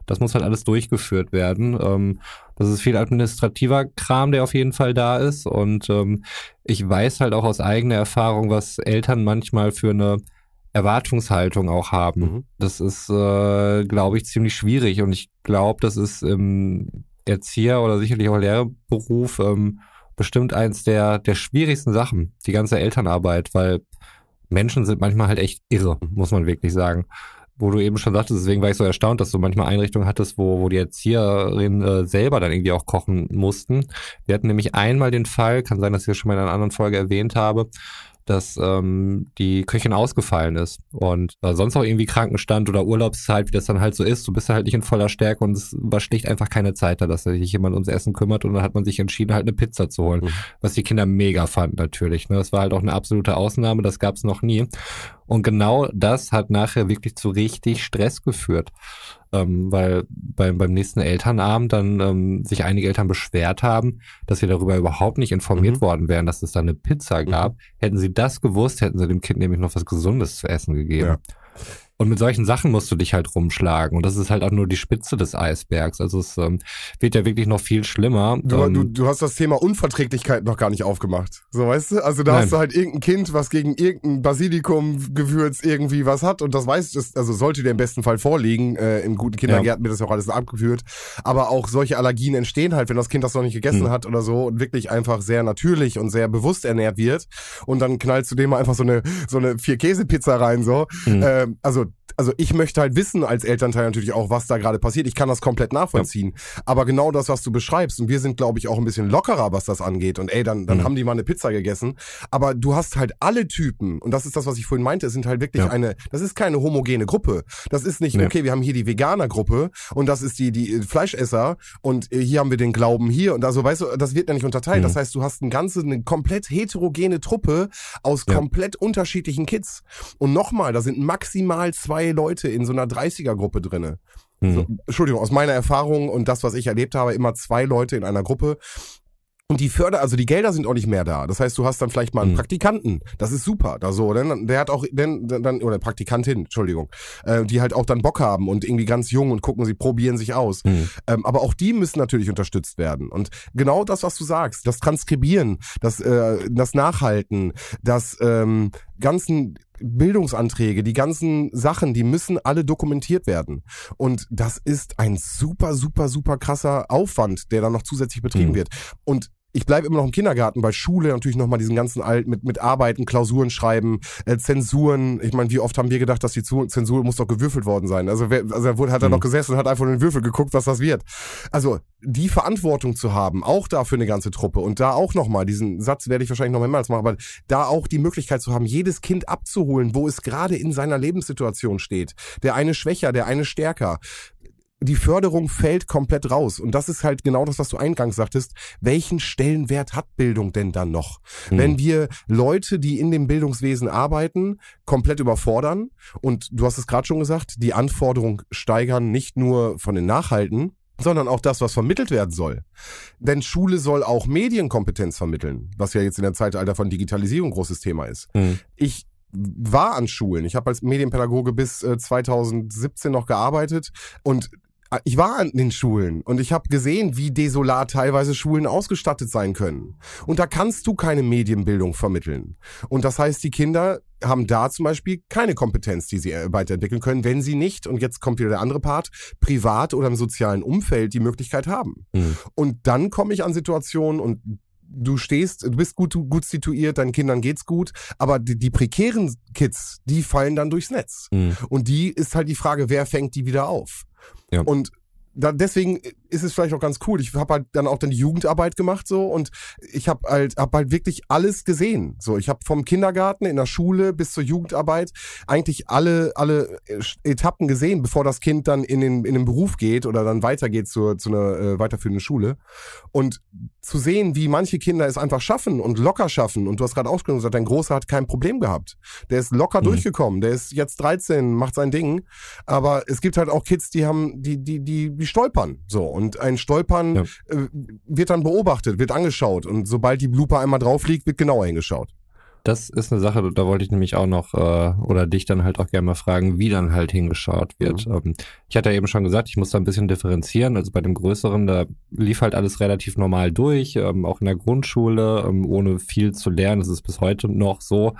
das muss halt alles durchgeführt werden. Ähm, das ist viel administrativer Kram, der auf jeden Fall da ist. Und ähm, ich weiß halt auch aus eigener Erfahrung, was Eltern manchmal für eine Erwartungshaltung auch haben. Mhm. Das ist, äh, glaube ich, ziemlich schwierig. Und ich glaube, das ist im Erzieher oder sicherlich auch Lehrberuf ähm, bestimmt eins der, der schwierigsten Sachen, die ganze Elternarbeit, weil Menschen sind manchmal halt echt irre, muss man wirklich sagen. Wo du eben schon sagtest, deswegen war ich so erstaunt, dass du manchmal Einrichtungen hattest, wo, wo die Erzieherinnen äh, selber dann irgendwie auch kochen mussten. Wir hatten nämlich einmal den Fall, kann sein, dass ich das schon mal in einer anderen Folge erwähnt habe, dass ähm, die Köchin ausgefallen ist und äh, sonst auch irgendwie Krankenstand oder Urlaubszeit, wie das dann halt so ist. Du bist halt nicht in voller Stärke und es war schlicht einfach keine Zeit da, dass sich jemand ums Essen kümmert und dann hat man sich entschieden, halt eine Pizza zu holen, Mhm. was die Kinder mega fanden natürlich. Ne? Das war halt auch eine absolute Ausnahme, das gab's noch nie. Und genau das hat nachher wirklich zu richtig Stress geführt. Ähm, weil beim, beim nächsten Elternabend dann ähm, sich einige Eltern beschwert haben, dass sie darüber überhaupt nicht informiert Mhm. worden wären, dass es da eine Pizza gab. Hätten sie das gewusst, hätten sie dem Kind nämlich noch was Gesundes zu essen gegeben. Ja. Und mit solchen Sachen musst du dich halt rumschlagen. Und das ist halt auch nur die Spitze des Eisbergs. Also es ähm, wird ja wirklich noch viel schlimmer. Du, ähm, du, du hast das Thema Unverträglichkeit noch gar nicht aufgemacht. So, weißt du? Also da Nein. hast du halt irgendein Kind, was gegen irgendein Basilikum-Gewürz irgendwie was hat und das weißt du, also sollte dir im besten Fall vorliegen. Äh, in guten Kindergärten wird das ja auch alles abgeführt. Aber auch solche Allergien entstehen halt, wenn das Kind das noch nicht gegessen Mhm. hat oder so und wirklich einfach sehr natürlich und sehr bewusst ernährt wird. Und dann knallst du dem mal einfach so eine, so eine Vier-Käse-Pizza rein, so. Mhm. Ähm, also also ich möchte halt wissen als Elternteil natürlich auch, was da gerade passiert. Ich kann das komplett nachvollziehen. Aber genau das, was du beschreibst, und wir sind, glaube ich, auch ein bisschen lockerer, was das angeht. Und ey, dann, dann Mhm. haben die mal eine Pizza gegessen. Aber du hast halt alle Typen, und das ist das, was ich vorhin meinte, es sind halt wirklich Ja. eine, das ist keine homogene Gruppe. Das ist nicht, Nee. okay, wir haben hier die Veganer-Gruppe und das ist die, die äh, Fleischesser und äh, hier haben wir den Glauben hier. Und also, weißt du, das wird ja nicht unterteilt. Mhm. Das heißt, du hast eine ganze, eine komplett heterogene Truppe aus Ja. komplett unterschiedlichen Kids. Und nochmal, da sind maximal zwei Leute in so einer 30er-Gruppe drinne. mhm. So, Entschuldigung, aus meiner Erfahrung und das, was ich erlebt habe, immer zwei Leute in einer Gruppe. Und die Förder, also die Gelder sind auch nicht mehr da. Das heißt, du hast dann vielleicht mal einen Mhm. Praktikanten. Das ist super. Da so, denn der hat auch, denn, dann, oder Praktikantin, Entschuldigung, äh, die halt auch dann Bock haben und irgendwie ganz jung und gucken, sie probieren sich aus. Mhm. Ähm, aber auch die müssen natürlich unterstützt werden. Und genau das, was du sagst, das Transkribieren, das, äh, das Nachhalten, das ähm, ganzen Bildungsanträge, die ganzen Sachen, die müssen alle dokumentiert werden. Und das ist ein super, super, super krasser Aufwand, der dann noch zusätzlich betrieben Mhm. wird. Und ich bleibe immer noch im Kindergarten, weil Schule natürlich nochmal diesen ganzen Alt mit, mit Arbeiten, Klausuren schreiben, äh, Zensuren. Ich meine, wie oft haben wir gedacht, dass die Zensur muss doch gewürfelt worden sein. Also, wer, also er wurde, hat er Mhm. noch gesessen und hat einfach in den Würfel geguckt, was das wird. Also die Verantwortung zu haben, auch da für eine ganze Truppe und da auch nochmal, diesen Satz werde ich wahrscheinlich noch mehrmals machen, aber da auch die Möglichkeit zu haben, jedes Kind abzuholen, wo es gerade in seiner Lebenssituation steht. Der eine schwächer, der eine stärker die Förderung fällt komplett raus. Und das ist halt genau das, was du eingangs sagtest. Welchen Stellenwert hat Bildung denn dann noch? Mhm. Wenn wir Leute, die in dem Bildungswesen arbeiten, komplett überfordern und du hast es gerade schon gesagt, die Anforderung steigern, nicht nur von den Nachhalten, sondern auch das, was vermittelt werden soll. Denn Schule soll auch Medienkompetenz vermitteln, was ja jetzt in der Zeitalter von Digitalisierung ein großes Thema ist Mhm. ich war an Schulen. Ich habe als Medienpädagoge bis äh, 2017 noch gearbeitet und äh, ich war an den Schulen und ich habe gesehen, wie desolat teilweise Schulen ausgestattet sein können. Und da kannst du keine Medienbildung vermitteln. Und das heißt, die Kinder haben da zum Beispiel keine Kompetenz, die sie äh, weiterentwickeln können, wenn sie nicht, und jetzt kommt wieder der andere Part, privat oder im sozialen Umfeld die Möglichkeit haben. Mhm. Und dann komme ich an Situationen und du stehst, du bist gut, gut situiert, deinen Kindern geht's gut, aber die, die prekären Kids, die fallen dann durchs Netz. Mhm. Und die ist halt die Frage, wer fängt die wieder auf? Ja. Und da, deswegen ist es vielleicht auch ganz cool. Ich habe halt dann auch dann die Jugendarbeit gemacht so und ich habe halt hab halt wirklich alles gesehen. So, ich habe vom Kindergarten in der Schule bis zur Jugendarbeit eigentlich alle alle Etappen gesehen, bevor das Kind dann in den in den Beruf geht oder dann weitergeht zur zu einer äh, weiterführenden Schule und zu sehen, wie manche Kinder es einfach schaffen und locker schaffen und du hast gerade auch gesagt, dein Großer hat kein Problem gehabt. Der ist locker mhm. durchgekommen, der ist jetzt 13, macht sein Ding, aber es gibt halt auch Kids, die haben die die die die stolpern. So. Und ein Stolpern ja. äh, wird dann beobachtet, wird angeschaut. Und sobald die Blooper einmal drauf liegt, wird genauer hingeschaut. Das ist eine Sache, da wollte ich nämlich auch noch, äh, oder dich dann halt auch gerne mal fragen, wie dann halt hingeschaut wird. Mhm. Ähm, ich hatte ja eben schon gesagt, ich muss da ein bisschen differenzieren. Also bei dem Größeren, da lief halt alles relativ normal durch, ähm, auch in der Grundschule, ähm, ohne viel zu lernen. Das ist bis heute noch so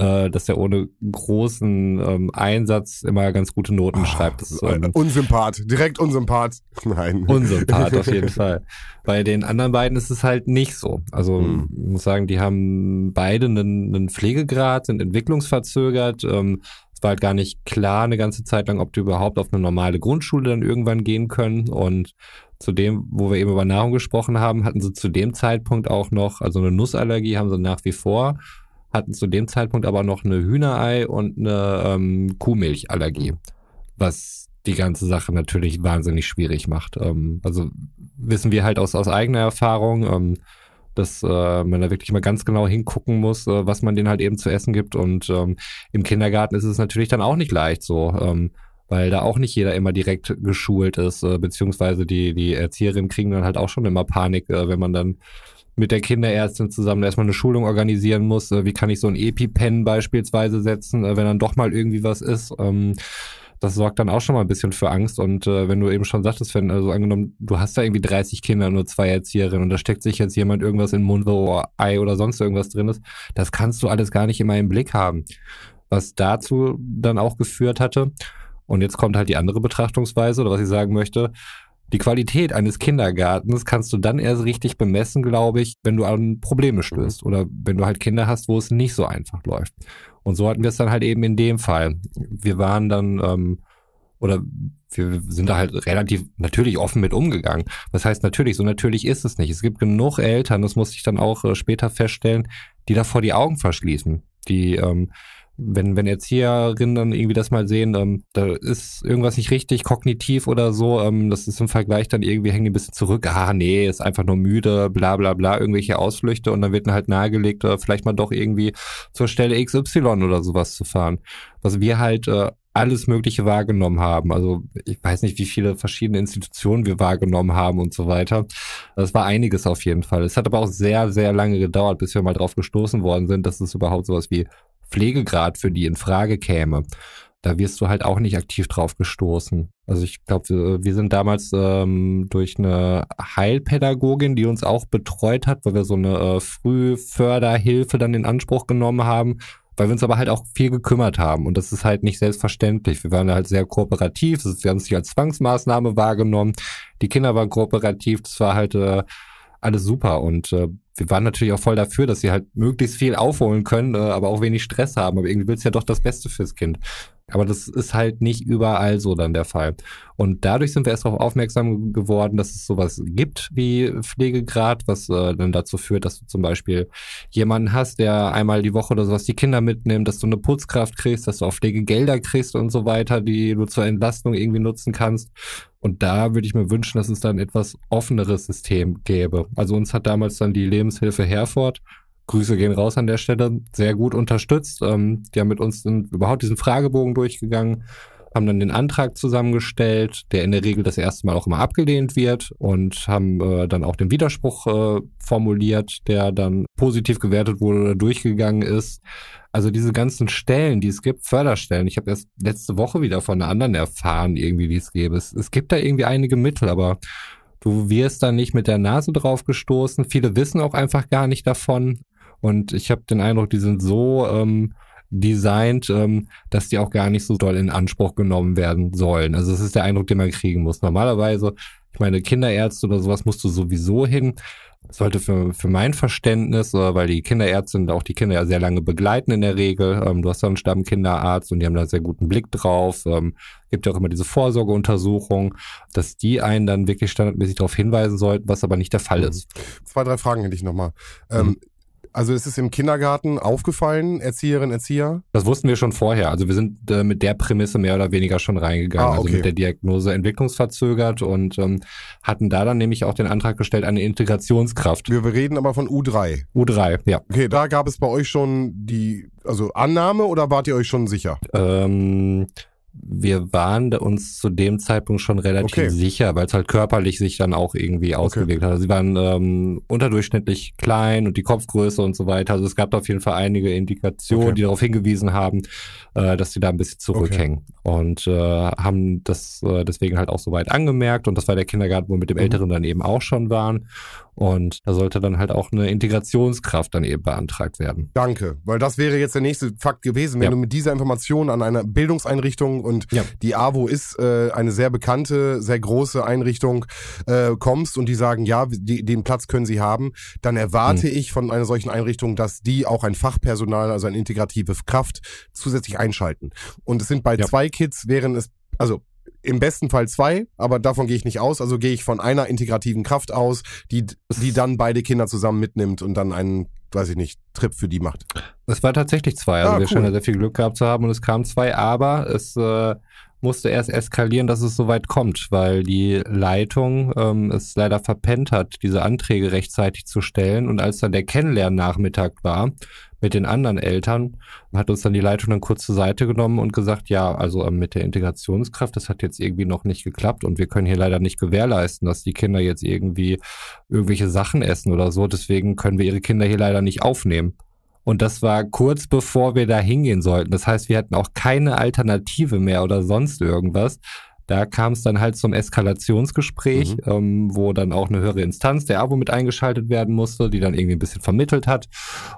äh, dass er ohne großen ähm, Einsatz immer ganz gute Noten oh, schreibt. Das ist, ähm, Unsympath, direkt Unsympath. Nein. Unsympath auf jeden Fall. Bei den anderen beiden ist es halt nicht so. Also hm. ich muss sagen, die haben beide einen, einen Pflegegrad, sind entwicklungsverzögert. Ähm, es war halt gar nicht klar eine ganze Zeit lang, ob die überhaupt auf eine normale Grundschule dann irgendwann gehen können. Und zu dem, wo wir eben über Nahrung gesprochen haben, hatten sie zu dem Zeitpunkt auch noch, also eine Nussallergie haben sie nach wie vor hatten zu dem Zeitpunkt aber noch eine Hühnerei und eine ähm, Kuhmilchallergie, was die ganze Sache natürlich wahnsinnig schwierig macht. Ähm, also wissen wir halt aus, aus eigener Erfahrung, ähm, dass äh, man da wirklich mal ganz genau hingucken muss, äh, was man denen halt eben zu essen gibt. Und ähm, im Kindergarten ist es natürlich dann auch nicht leicht so, ähm, weil da auch nicht jeder immer direkt geschult ist, äh, beziehungsweise die, die Erzieherinnen kriegen dann halt auch schon immer Panik, äh, wenn man dann mit der Kinderärztin zusammen erstmal eine Schulung organisieren muss. Äh, wie kann ich so ein EpiPen beispielsweise setzen, äh, wenn dann doch mal irgendwie was ist. Ähm, das sorgt dann auch schon mal ein bisschen für Angst. Und äh, wenn du eben schon sagtest, wenn, also angenommen, du hast da irgendwie 30 Kinder, und nur zwei Erzieherinnen und da steckt sich jetzt jemand irgendwas in den Mund, wo Ei oder sonst irgendwas drin ist, das kannst du alles gar nicht immer im Blick haben. Was dazu dann auch geführt hatte. Und jetzt kommt halt die andere Betrachtungsweise oder was ich sagen möchte. Die Qualität eines Kindergartens kannst du dann erst richtig bemessen, glaube ich, wenn du an Probleme stößt oder wenn du halt Kinder hast, wo es nicht so einfach läuft. Und so hatten wir es dann halt eben in dem Fall. Wir waren dann ähm, oder wir sind da halt relativ natürlich offen mit umgegangen. Das heißt natürlich, so natürlich ist es nicht. Es gibt genug Eltern, das muss ich dann auch äh, später feststellen, die davor die Augen verschließen, die ähm, wenn, wenn Erzieherinnen dann irgendwie das mal sehen, ähm, da ist irgendwas nicht richtig, kognitiv oder so, ähm, das ist im Vergleich dann irgendwie hängen die ein bisschen zurück, ah nee, ist einfach nur müde, bla bla bla, irgendwelche Ausflüchte und dann wird dann halt nahegelegt, äh, vielleicht mal doch irgendwie zur Stelle XY oder sowas zu fahren. Was wir halt äh, alles Mögliche wahrgenommen haben. Also ich weiß nicht, wie viele verschiedene Institutionen wir wahrgenommen haben und so weiter. Das war einiges auf jeden Fall. Es hat aber auch sehr, sehr lange gedauert, bis wir mal drauf gestoßen worden sind, dass es überhaupt sowas wie Pflegegrad für die in Frage käme, da wirst du halt auch nicht aktiv drauf gestoßen. Also ich glaube, wir, wir, sind damals ähm, durch eine Heilpädagogin, die uns auch betreut hat, weil wir so eine äh, Frühförderhilfe dann in Anspruch genommen haben, weil wir uns aber halt auch viel gekümmert haben und das ist halt nicht selbstverständlich. Wir waren halt sehr kooperativ, wir haben es nicht als Zwangsmaßnahme wahrgenommen. Die Kinder waren kooperativ, das war halt äh, alles super und äh, wir waren natürlich auch voll dafür, dass sie halt möglichst viel aufholen können, äh, aber auch wenig Stress haben. Aber irgendwie willst du ja doch das Beste fürs Kind. Aber das ist halt nicht überall so dann der Fall. Und dadurch sind wir erst darauf aufmerksam geworden, dass es sowas gibt wie Pflegegrad, was äh, dann dazu führt, dass du zum Beispiel jemanden hast, der einmal die Woche oder sowas die Kinder mitnimmt, dass du eine Putzkraft kriegst, dass du auch Pflegegelder kriegst und so weiter, die du zur Entlastung irgendwie nutzen kannst. Und da würde ich mir wünschen, dass es dann etwas offeneres System gäbe. Also uns hat damals dann die Lebenshilfe Herford, Grüße gehen raus an der Stelle, sehr gut unterstützt. Ähm, die haben mit uns überhaupt diesen Fragebogen durchgegangen, haben dann den Antrag zusammengestellt, der in der Regel das erste Mal auch immer abgelehnt wird und haben äh, dann auch den Widerspruch äh, formuliert, der dann positiv gewertet wurde oder durchgegangen ist. Also diese ganzen Stellen, die es gibt, Förderstellen. Ich habe erst letzte Woche wieder von einer anderen erfahren, irgendwie, wie es gäbe. Es, es gibt da irgendwie einige Mittel, aber du wirst da nicht mit der Nase drauf gestoßen. Viele wissen auch einfach gar nicht davon. Und ich habe den Eindruck, die sind so ähm, designt, ähm, dass die auch gar nicht so doll in Anspruch genommen werden sollen. Also das ist der Eindruck, den man kriegen muss. Normalerweise, ich meine, Kinderärzte oder sowas musst du sowieso hin. Sollte für, für mein Verständnis, äh, weil die Kinderärzte auch die Kinder ja sehr lange begleiten in der Regel. Ähm, du hast da einen Stammkinderarzt und die haben da sehr guten Blick drauf. Ähm, gibt ja auch immer diese Vorsorgeuntersuchung, dass die einen dann wirklich standardmäßig darauf hinweisen sollten, was aber nicht der Fall ist. Zwei, drei Fragen hätte ich nochmal. Ähm, Mhm. Also ist es im Kindergarten aufgefallen, Erzieherin, Erzieher? Das wussten wir schon vorher. Also wir sind äh, mit der Prämisse mehr oder weniger schon reingegangen. Ah, okay. Also mit der Diagnose entwicklungsverzögert und ähm, hatten da dann nämlich auch den Antrag gestellt, eine Integrationskraft. Wir reden aber von U3. U3, ja. Okay, da gab es bei euch schon die, also Annahme oder wart ihr euch schon sicher? Ähm, wir waren uns zu dem Zeitpunkt schon relativ Okay. sicher, weil es halt körperlich sich dann auch irgendwie ausgewirkt hat. Also sie waren ähm, unterdurchschnittlich klein und die Kopfgröße und so weiter. Also es gab da auf jeden Fall einige Indikationen, Okay. die darauf hingewiesen haben, äh, dass sie da ein bisschen zurückhängen. Und äh, haben das äh, deswegen halt auch so weit angemerkt. Und das war der Kindergarten, wo wir mit dem Mhm. Älteren dann eben auch schon waren. Und da sollte dann halt auch eine Integrationskraft dann eben beantragt werden. Danke, weil das wäre jetzt der nächste Fakt gewesen, wenn Ja. du mit dieser Information an einer Bildungseinrichtung und Ja. die AWO ist äh, eine sehr bekannte, sehr große Einrichtung äh, kommst und die sagen, ja, die, den Platz können sie haben, dann erwarte Hm. ich von einer solchen Einrichtung, dass die auch ein Fachpersonal, also eine integrative Kraft zusätzlich einschalten. Und es sind bei Ja. zwei Kids, wären es, also im besten Fall zwei, aber davon gehe ich nicht aus. Also gehe ich von einer integrativen Kraft aus, die, die dann beide Kinder zusammen mitnimmt und dann einen, weiß ich nicht, Trip für die macht. Es war tatsächlich zwei. Also Ah, wir cool. scheinen sehr viel Glück gehabt zu haben und es kamen zwei, aber es äh, musste erst eskalieren, dass es soweit kommt, weil die Leitung ähm, es leider verpennt hat, diese Anträge rechtzeitig zu stellen. Und als dann der Kennenlernnachmittag war mit den anderen Eltern, hat uns dann die Leitung dann kurz zur Seite genommen und gesagt, ja, also ähm, mit der Integrationskraft, das hat jetzt irgendwie noch nicht geklappt und wir können hier leider nicht gewährleisten, dass die Kinder jetzt irgendwie irgendwelche Sachen essen oder so. Deswegen können wir ihre Kinder hier leider nicht aufnehmen. Und das war kurz bevor wir da hingehen sollten. Das heißt, wir hatten auch keine Alternative mehr oder sonst irgendwas. Da kam es dann halt zum Eskalationsgespräch, Mhm. ähm, wo dann auch eine höhere Instanz, der AWO mit eingeschaltet werden musste, die dann irgendwie ein bisschen vermittelt hat.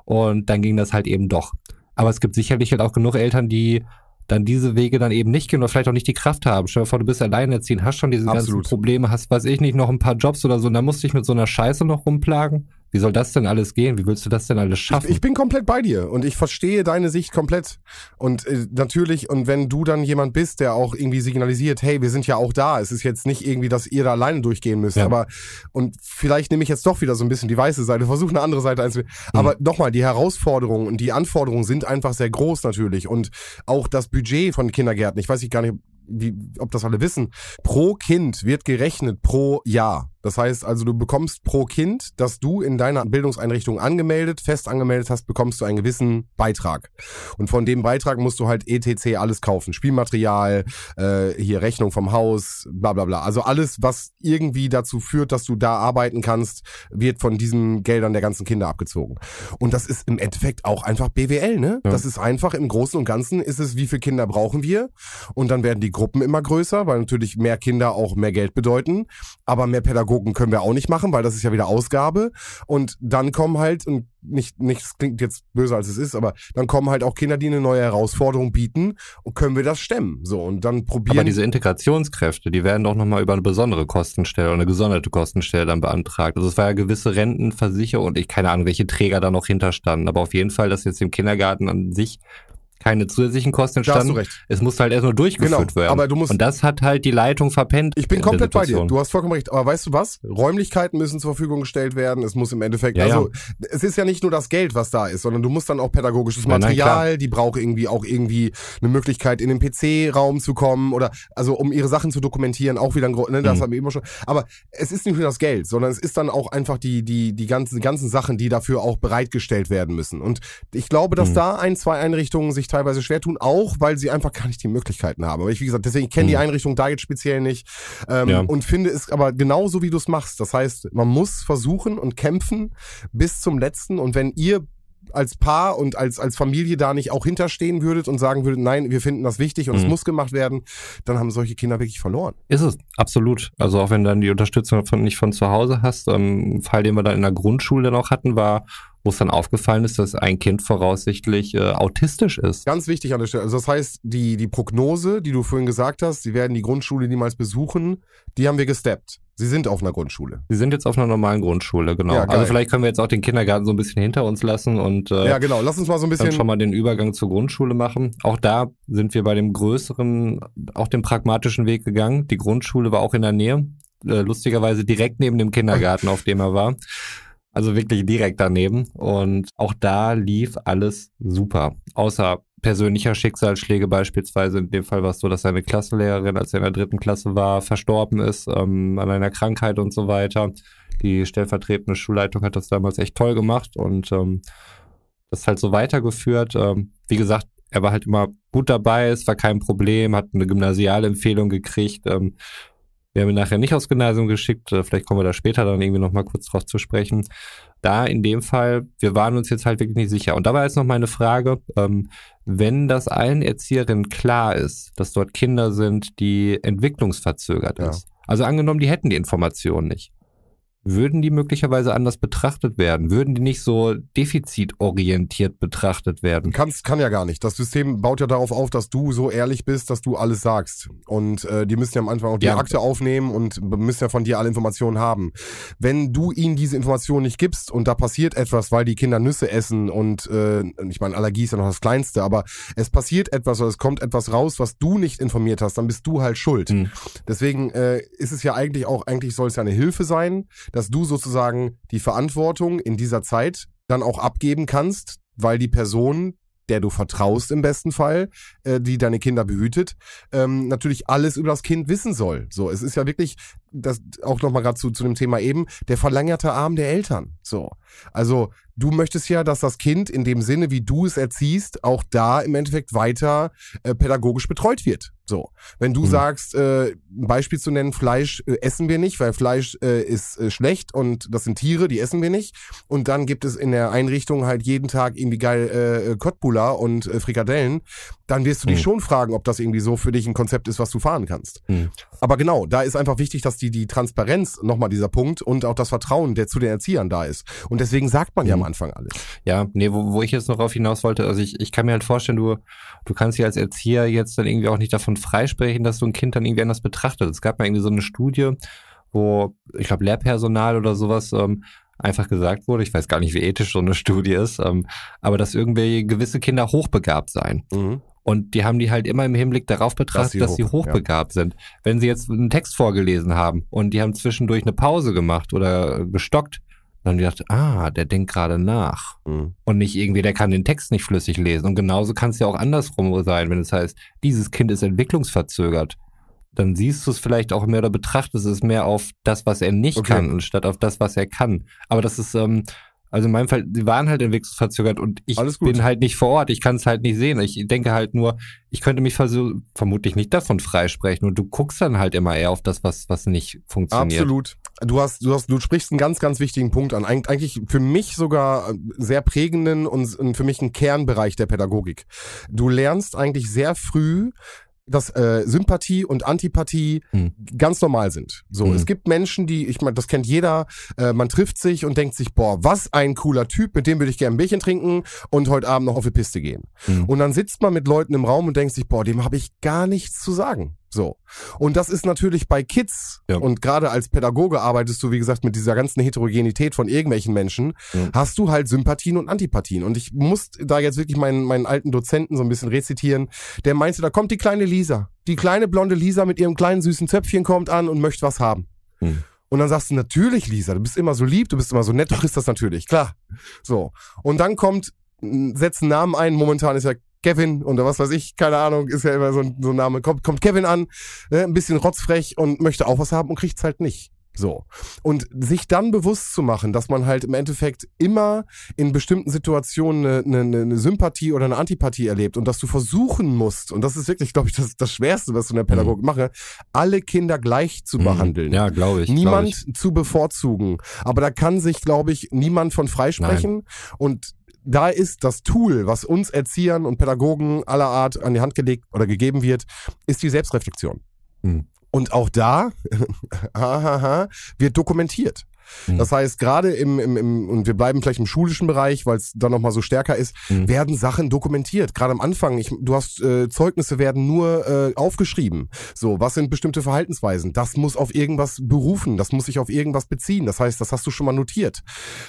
Und dann ging das halt eben doch. Aber es gibt sicherlich halt auch genug Eltern, die dann diese Wege dann eben nicht gehen oder vielleicht auch nicht die Kraft haben. Stell dir vor, du bist alleinerziehend, hast schon diese Absolut. ganzen Probleme, hast, weiß ich nicht, noch ein paar Jobs oder so, und dann musst du dich mit so einer Scheiße noch rumplagen. Wie soll das denn alles gehen? Wie willst du das denn alles schaffen? Ich, ich bin komplett bei dir und ich verstehe deine Sicht komplett. Und äh, natürlich, und wenn du dann jemand bist, der auch irgendwie signalisiert, hey, wir sind ja auch da. Es ist jetzt nicht irgendwie, dass ihr da alleine durchgehen müsst. Ja. Aber, und vielleicht nehme ich jetzt doch wieder so ein bisschen die weiße Seite, versuche eine andere Seite einzunehmen. Mhm. Aber nochmal, die Herausforderungen und die Anforderungen sind einfach sehr groß natürlich. Und auch das Budget von Kindergärten, ich weiß nicht gar nicht, wie, ob das alle wissen, pro Kind wird gerechnet pro Jahr. Das heißt also, du bekommst pro Kind, das du in deiner Bildungseinrichtung angemeldet, fest angemeldet hast, bekommst du einen gewissen Beitrag. Und von dem Beitrag musst du halt etc. alles kaufen. Spielmaterial, äh, hier Rechnung vom Haus, bla bla bla. Also alles, was irgendwie dazu führt, dass du da arbeiten kannst, wird von diesen Geldern der ganzen Kinder abgezogen. Und das ist im Endeffekt auch einfach BWL, ne? Ja. Das ist einfach im Großen und Ganzen ist es, wie viele Kinder brauchen wir? Und dann werden die Gruppen immer größer, weil natürlich mehr Kinder auch mehr Geld bedeuten. Aber mehr Pädagogen können wir auch nicht machen, weil das ist ja wieder Ausgabe. Und dann kommen halt, und nicht, nichts klingt jetzt böser als es ist, aber dann kommen halt auch Kinder, die eine neue Herausforderung bieten. Und können wir das stemmen? So, und dann probieren. Aber diese Integrationskräfte, die werden doch nochmal über eine besondere Kostenstelle oder eine gesonderte Kostenstelle dann beantragt. Also es war ja gewisse Rentenversicherung und ich keine Ahnung, welche Träger da noch hinterstanden. Aber auf jeden Fall, dass jetzt im Kindergarten an sich keine zusätzlichen Kosten da hast du entstanden. recht. Es muss halt erst nur durchgeführt Genau, werden. aber du musst- und das hat halt die Leitung verpennt. Ich bin komplett bei dir. Du hast vollkommen recht. Aber weißt du was? Räumlichkeiten müssen zur Verfügung gestellt werden. Es muss im Endeffekt, Ja, also es ist ja nicht nur das Geld, was da ist, sondern du musst dann auch pädagogisches Nein, nein, Material, die braucht irgendwie auch irgendwie eine Möglichkeit, in den PC-Raum zu kommen oder also um ihre Sachen zu dokumentieren, auch wieder ein ne, das Mhm. haben wir immer schon. Aber es ist nicht nur das Geld, sondern es ist dann auch einfach die, die, die ganzen, ganzen Sachen, die dafür auch bereitgestellt werden müssen. Und ich glaube, dass Mhm. da ein, zwei Einrichtungen sich teilweise schwer tun, auch weil sie einfach gar nicht die Möglichkeiten haben. Aber ich, wie gesagt, deswegen kenne die Mhm. Einrichtung da jetzt speziell nicht. Ähm, Ja. Und finde es aber genauso, wie du es machst. Das heißt, man muss versuchen und kämpfen bis zum letzten. Und wenn ihr als Paar und als, als Familie da nicht auch hinterstehen würdet und sagen würdet, nein, wir finden das wichtig und es Mhm. muss gemacht werden, dann haben solche Kinder wirklich verloren. Ist es, absolut. Also auch wenn du dann die Unterstützung von, nicht von zu Hause hast. Ähm, Fall, den wir dann in der Grundschule noch hatten, war, wo es dann aufgefallen ist, dass ein Kind voraussichtlich äh, autistisch ist. Ganz wichtig an der Stelle. Also das heißt, die, die Prognose, die du vorhin gesagt hast, sie werden die Grundschule niemals besuchen, die haben wir gesteppt. Sie sind auf einer Grundschule. Sie sind jetzt auf einer normalen Grundschule, genau. Ja, also vielleicht können wir jetzt auch den Kindergarten so ein bisschen hinter uns lassen und äh, Ja, genau. Lass uns mal so ein dann schon bisschen. mal den Übergang zur Grundschule machen. Auch da sind wir bei dem größeren, auch dem pragmatischen Weg gegangen. Die Grundschule war auch in der Nähe, äh, lustigerweise direkt neben dem Kindergarten, auf dem er war. Also wirklich direkt daneben. Und auch da lief alles super. Außer persönlicher Schicksalsschläge beispielsweise. In dem Fall war es so, dass seine Klassenlehrerin, als er in der dritten Klasse war, verstorben ist ähm, an einer Krankheit und so weiter. Die stellvertretende Schulleitung hat das damals echt toll gemacht und ähm, das halt so weitergeführt. Ähm, wie gesagt, er war halt immer gut dabei, es war kein Problem, hat eine Gymnasialempfehlung gekriegt. Ähm, wir haben ihn nachher nicht aufs Gymnasium geschickt, äh, vielleicht kommen wir da später dann irgendwie nochmal kurz drauf zu sprechen. Da in dem Fall, wir waren uns jetzt halt wirklich nicht sicher. Und da war jetzt noch meine Frage, ähm, wenn das allen Erzieherinnen klar ist, dass dort Kinder sind, die entwicklungsverzögert Ja. ist. Also angenommen, die hätten die Informationen nicht. Würden die möglicherweise anders betrachtet werden? Würden die nicht so defizitorientiert betrachtet werden? Kannst, kann ja gar nicht. Das System baut ja darauf auf, dass du so ehrlich bist, dass du alles sagst. Und äh, die müssen ja am Anfang auch die Ja. Akte aufnehmen und müssen ja von dir alle Informationen haben. Wenn du ihnen diese Informationen nicht gibst und da passiert etwas, weil die Kinder Nüsse essen und äh, ich meine, Allergie ist ja noch das Kleinste, aber es passiert etwas oder es kommt etwas raus, was du nicht informiert hast, dann bist du halt schuld. Hm. Deswegen äh, ist es ja eigentlich auch, eigentlich soll es ja eine Hilfe sein, dass du sozusagen die Verantwortung in dieser Zeit dann auch abgeben kannst, weil die Person, der du vertraust im besten Fall, äh, die deine Kinder behütet, ähm, natürlich alles über das Kind wissen soll. So, es ist ja wirklich, das auch nochmal gerade zu, zu dem Thema eben, der verlängerte Arm der Eltern. So. Also du möchtest ja, dass das Kind in dem Sinne, wie du es erziehst, auch da im Endeffekt weiter äh, pädagogisch betreut wird. So. Wenn du Mhm. sagst, äh, ein Beispiel zu nennen, Fleisch äh, essen wir nicht, weil Fleisch äh, ist äh, schlecht und das sind Tiere, die essen wir nicht. Und dann gibt es in der Einrichtung halt jeden Tag irgendwie geil äh, Köttbullar und äh, Frikadellen, dann wirst du dich Mhm. schon fragen, ob das irgendwie so für dich ein Konzept ist, was du fahren kannst. Hm. Aber genau, da ist einfach wichtig, dass die, die Transparenz, nochmal dieser Punkt, und auch das Vertrauen, der zu den Erziehern da ist. Und deswegen sagt man ja am Mhm. Anfang alles. Ja, nee, wo, wo ich jetzt noch drauf hinaus wollte, also ich, ich kann mir halt vorstellen, du, du kannst dich als Erzieher jetzt dann irgendwie auch nicht davon freisprechen, dass du ein Kind dann irgendwie anders betrachtet. Es gab mal irgendwie so eine Studie, wo, ich glaube, Lehrpersonal oder sowas ähm, einfach gesagt wurde, ich weiß gar nicht, wie ethisch so eine Studie ist, ähm, aber dass irgendwie gewisse Kinder hochbegabt seien. Und die haben die halt immer im Hinblick darauf betrachtet, sie dass sie, hoch- hochbegabt sind. Wenn sie jetzt einen Text vorgelesen haben und die haben zwischendurch eine Pause gemacht oder gestockt, dann gedacht, ah, der denkt gerade nach. Mhm. Und nicht irgendwie, der kann den Text nicht flüssig lesen. Und genauso kann es ja auch andersrum sein, wenn es heißt, dieses Kind ist entwicklungsverzögert. Dann siehst du es vielleicht auch mehr oder betrachtest es mehr auf das, was er nicht Okay. kann, anstatt auf das, was er kann. Aber das ist, ähm, also in meinem Fall, sie waren halt entwicklungsverzögert und ich bin halt nicht vor Ort, ich kann es halt nicht sehen. Ich denke halt nur, ich könnte mich vermutlich nicht davon freisprechen und du guckst dann halt immer eher auf das, was, was nicht funktioniert. Absolut. Du hast, du hast, du sprichst einen ganz, ganz wichtigen Punkt an. Eig eigentlich für mich sogar äh, sehr prägenden und, und für mich einen Kernbereich der Pädagogik. Du lernst eigentlich sehr früh, dass äh, Sympathie und Antipathie Hm. ganz normal sind. So, Hm. es gibt Menschen, die, ich meine, das kennt jeder, äh, man trifft sich und denkt sich, boah, was ein cooler Typ, mit dem würde ich gerne ein Bierchen trinken und heute Abend noch auf die Piste gehen. Hm. Und dann sitzt man mit Leuten im Raum und denkt sich, boah, dem habe ich gar nichts zu sagen. So. Und das ist natürlich bei Kids Ja. und gerade als Pädagoge arbeitest du, wie gesagt, mit dieser ganzen Heterogenität von irgendwelchen Menschen, Ja. hast du halt Sympathien und Antipathien. Und ich muss da jetzt wirklich meinen, meinen alten Dozenten so ein bisschen rezitieren. Der meinte, da kommt die kleine Lisa. Die kleine blonde Lisa mit ihrem kleinen süßen Zöpfchen kommt an und möchte was haben. Hm. Und dann sagst du, natürlich, Lisa, du bist immer so lieb, du bist immer so nett, du kriegst das natürlich, klar. So. Und dann kommt, setzt einen Namen ein, momentan ist ja Kevin oder was weiß ich, keine Ahnung, ist ja immer so ein, so ein Name. Kommt, kommt Kevin an, ne, ein bisschen rotzfrech und möchte auch was haben und kriegt's halt nicht. So. Und sich dann bewusst zu machen, dass man halt im Endeffekt immer in bestimmten Situationen eine, eine, eine Sympathie oder eine Antipathie erlebt und dass du versuchen musst, und das ist wirklich, glaube ich, das, das Schwerste, was du in der Pädagogik mache, alle Kinder gleich zu Mhm. behandeln. Ja, glaube ich. glaub Niemand ich. zu bevorzugen. Aber da kann sich, glaube ich, niemand von freisprechen. Und da ist das Tool, was uns Erziehern und Pädagogen aller Art an die Hand gelegt oder gegeben wird, ist die Selbstreflexion. Hm. Und auch da wird dokumentiert. Mhm. Das heißt, gerade im, im, im, und wir bleiben vielleicht im schulischen Bereich, weil es dann nochmal so stärker ist, Mhm. werden Sachen dokumentiert. Gerade am Anfang, ich, du hast äh, Zeugnisse werden nur äh, aufgeschrieben. So, was sind bestimmte Verhaltensweisen? Das muss auf irgendwas berufen, das muss sich auf irgendwas beziehen. Das heißt, das hast du schon mal notiert.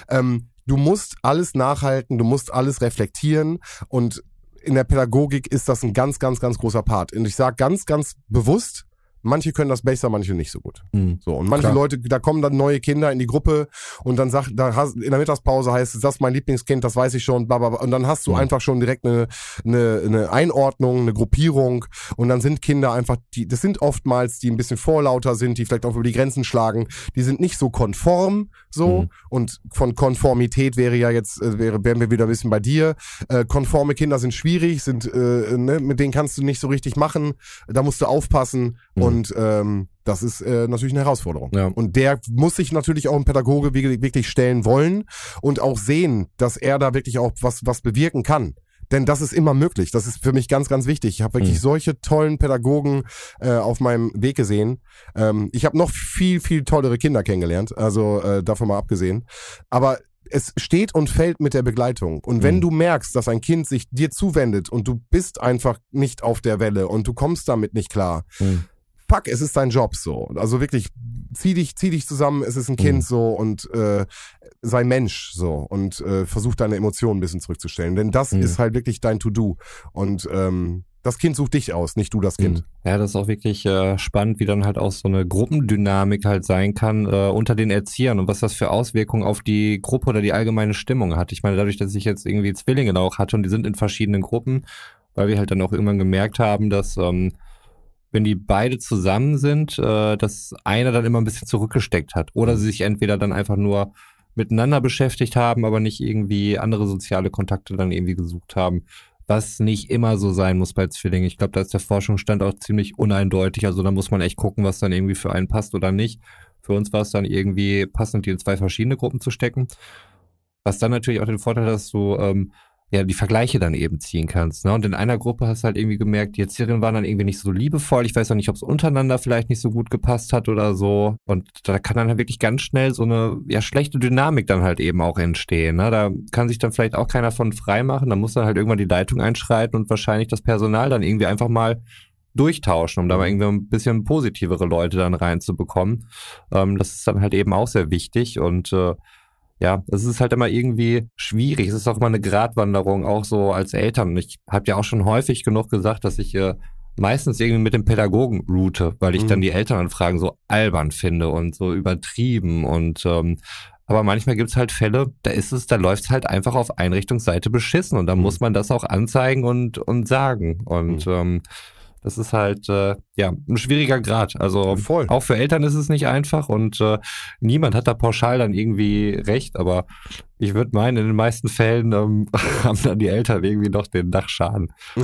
Ähm, du musst alles nachhalten, du musst alles reflektieren und in der Pädagogik ist das ein ganz, ganz, ganz großer Part. Und ich sage ganz, ganz bewusst, manche können das besser, manche nicht so gut. Mhm. So, und manche Klar. Leute, da kommen dann neue Kinder in die Gruppe und dann sagt, da hast, in der Mittagspause heißt es, das ist mein Lieblingskind, das weiß ich schon, bla, bla, bla. Und dann hast du Mhm. einfach schon direkt eine, eine, eine Einordnung, eine Gruppierung und dann sind Kinder einfach, die, das sind oftmals, die ein bisschen vorlauter sind, die vielleicht auch über die Grenzen schlagen, die sind nicht so konform, so. Mhm. Und von Konformität wäre ja jetzt, äh, wäre, wären wir wieder ein bisschen bei dir. Äh, konforme Kinder sind schwierig, sind, äh, ne, mit denen kannst du nicht so richtig machen, da musst du aufpassen Mhm. Und ähm, das ist äh, natürlich eine Herausforderung. Ja. Und der muss sich natürlich auch ein Pädagoge wirklich, stellen wollen und auch sehen, dass er da wirklich auch was, was bewirken kann. Denn das ist immer möglich. Das ist für mich ganz, ganz wichtig. Ich habe wirklich Mhm. solche tollen Pädagogen äh, auf meinem Weg gesehen. Ähm, ich habe noch viel, viel tollere Kinder kennengelernt, also äh, davon mal abgesehen. Aber es steht und fällt mit der Begleitung. Und wenn Mhm. du merkst, dass ein Kind sich dir zuwendet und du bist einfach nicht auf der Welle und du kommst damit nicht klar, Mhm. Fuck, es ist dein Job so. Also wirklich, zieh dich, zieh dich zusammen, es ist ein Kind Mhm. so und äh, sei Mensch so und äh, versuch deine Emotionen ein bisschen zurückzustellen. Denn das Mhm. ist halt wirklich dein To-Do. Und ähm, das Kind sucht dich aus, nicht du das Kind. Mhm. Ja, das ist auch wirklich äh, spannend, wie dann halt auch so eine Gruppendynamik halt sein kann äh, unter den Erziehern und was das für Auswirkungen auf die Gruppe oder die allgemeine Stimmung hat. Ich meine, dadurch, dass ich jetzt irgendwie Zwillinge auch hatte und die sind in verschiedenen Gruppen, weil wir halt dann auch irgendwann gemerkt haben, dass ähm, wenn die beide zusammen sind, äh, dass einer dann immer ein bisschen zurückgesteckt hat oder sie sich entweder dann einfach nur miteinander beschäftigt haben, aber nicht irgendwie andere soziale Kontakte dann irgendwie gesucht haben was nicht immer so sein muss bei Zwillingen. Ich glaube, da ist der Forschungsstand auch ziemlich uneindeutig. Also da muss man echt gucken, was dann irgendwie für einen passt oder nicht. Für uns war es dann irgendwie passend, die in zwei verschiedene Gruppen zu stecken. Was dann natürlich auch den Vorteil hat, dass du ähm, ja die Vergleiche dann eben ziehen kannst. Ne? Und in einer Gruppe hast du halt irgendwie gemerkt, die Erzieherinnen waren dann irgendwie nicht so liebevoll. Ich weiß auch nicht, ob es untereinander vielleicht nicht so gut gepasst hat oder so. Und da kann dann halt wirklich ganz schnell so eine ja schlechte Dynamik dann halt eben auch entstehen. Ne? Da kann sich dann vielleicht auch keiner von frei machen. Da muss dann halt irgendwann die Leitung einschreiten und wahrscheinlich das Personal dann irgendwie einfach mal durchtauschen, um da mal irgendwie ein bisschen positivere Leute dann reinzubekommen. Ähm, das ist dann halt eben auch sehr wichtig und äh, ja, es ist halt immer irgendwie schwierig. Es ist auch immer eine Gratwanderung, auch so als Eltern. Ich habe ja auch schon häufig genug gesagt, dass ich äh, meistens irgendwie mit dem Pädagogen route, weil ich Mhm. dann die Elternanfragen so albern finde und so übertrieben und ähm, aber manchmal gibt's halt Fälle, da ist es, da läuft's halt einfach auf Einrichtungsseite beschissen und da Mhm. muss man das auch anzeigen und und sagen und ähm, das ist halt äh, ja ein schwieriger Grad. Also Voll. auch für Eltern ist es nicht einfach und äh, niemand hat da pauschal dann irgendwie recht, aber ich würde meinen, in den meisten Fällen ähm, haben dann die Eltern irgendwie noch den Dachschaden.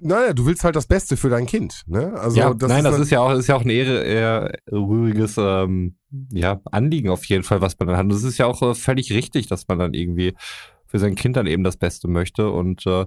Naja, du willst halt das Beste für dein Kind. Ne? Also ja, das nein, ist das ist ja auch, ist ja auch ein eher, eher rühriges ähm, ja, Anliegen auf jeden Fall, was man dann hat. Und es ist ja auch äh, völlig richtig, dass man dann irgendwie für sein Kind dann eben das Beste möchte. Und äh,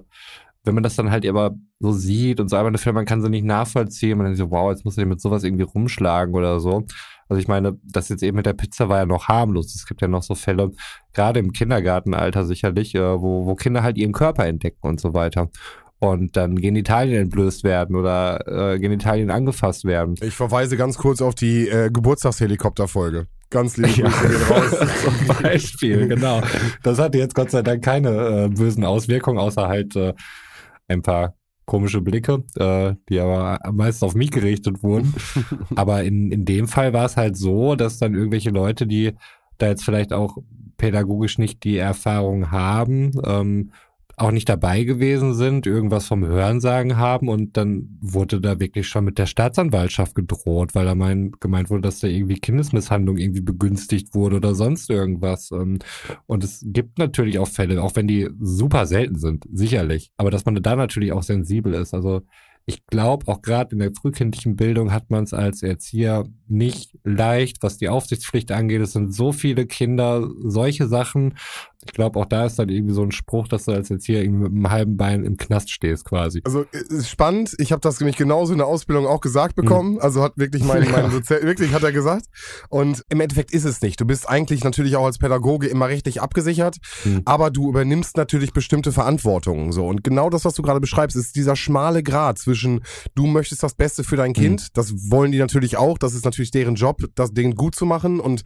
wenn man das dann halt aber so sieht und so einmal Fälle, man kann sie nicht nachvollziehen, man denkt so, wow, jetzt muss ich mit sowas irgendwie rumschlagen oder so. Also ich meine, das jetzt eben mit der Pizza war ja noch harmlos. Es gibt ja noch so Fälle, gerade im Kindergartenalter sicherlich, äh, wo, wo Kinder halt ihren Körper entdecken und so weiter. Und dann Genitalien entblößt werden oder äh, Genitalien angefasst werden. Ich verweise ganz kurz auf die äh, Geburtstagshelikopter-Folge. Ganz liebe Ja. Grüße gehen raus. Zum Beispiel, genau. Das hatte jetzt Gott sei Dank keine äh, bösen Auswirkungen, außer halt äh, ein paar komische Blicke, äh, die aber meistens auf mich gerichtet wurden. aber in, in dem Fall war es halt so, dass dann irgendwelche Leute, die da jetzt vielleicht auch pädagogisch nicht die Erfahrung haben, ähm, auch nicht dabei gewesen sind, irgendwas vom Hörensagen haben und dann wurde da wirklich schon mit der Staatsanwaltschaft gedroht, weil da mein, gemeint wurde, dass da irgendwie Kindesmisshandlung irgendwie begünstigt wurde oder sonst irgendwas. Ähm, Und es gibt natürlich auch Fälle, auch wenn die super selten sind, sicherlich, aber dass man da natürlich auch sensibel ist. Also ich glaube, auch gerade in der frühkindlichen Bildung hat man es als Erzieher nicht leicht, was die Aufsichtspflicht angeht. Es sind so viele Kinder, solche Sachen. Ich glaube, auch da ist dann irgendwie so ein Spruch, dass du als jetzt hier irgendwie mit einem halben Bein im Knast stehst quasi. Also ist spannend. Ich habe das nämlich genauso in der Ausbildung auch gesagt bekommen. Mhm. Also hat wirklich mein, mein Dozent, wirklich hat er gesagt. Und im Endeffekt ist es nicht. Du bist eigentlich natürlich auch als Pädagoge immer richtig abgesichert, mhm. aber du übernimmst natürlich bestimmte Verantwortungen. So und genau das, was du gerade beschreibst, ist dieser schmale Grad zwischen du möchtest das Beste für dein Kind. Mhm. Das wollen die natürlich auch. Das ist natürlich deren Job, das Ding gut zu machen und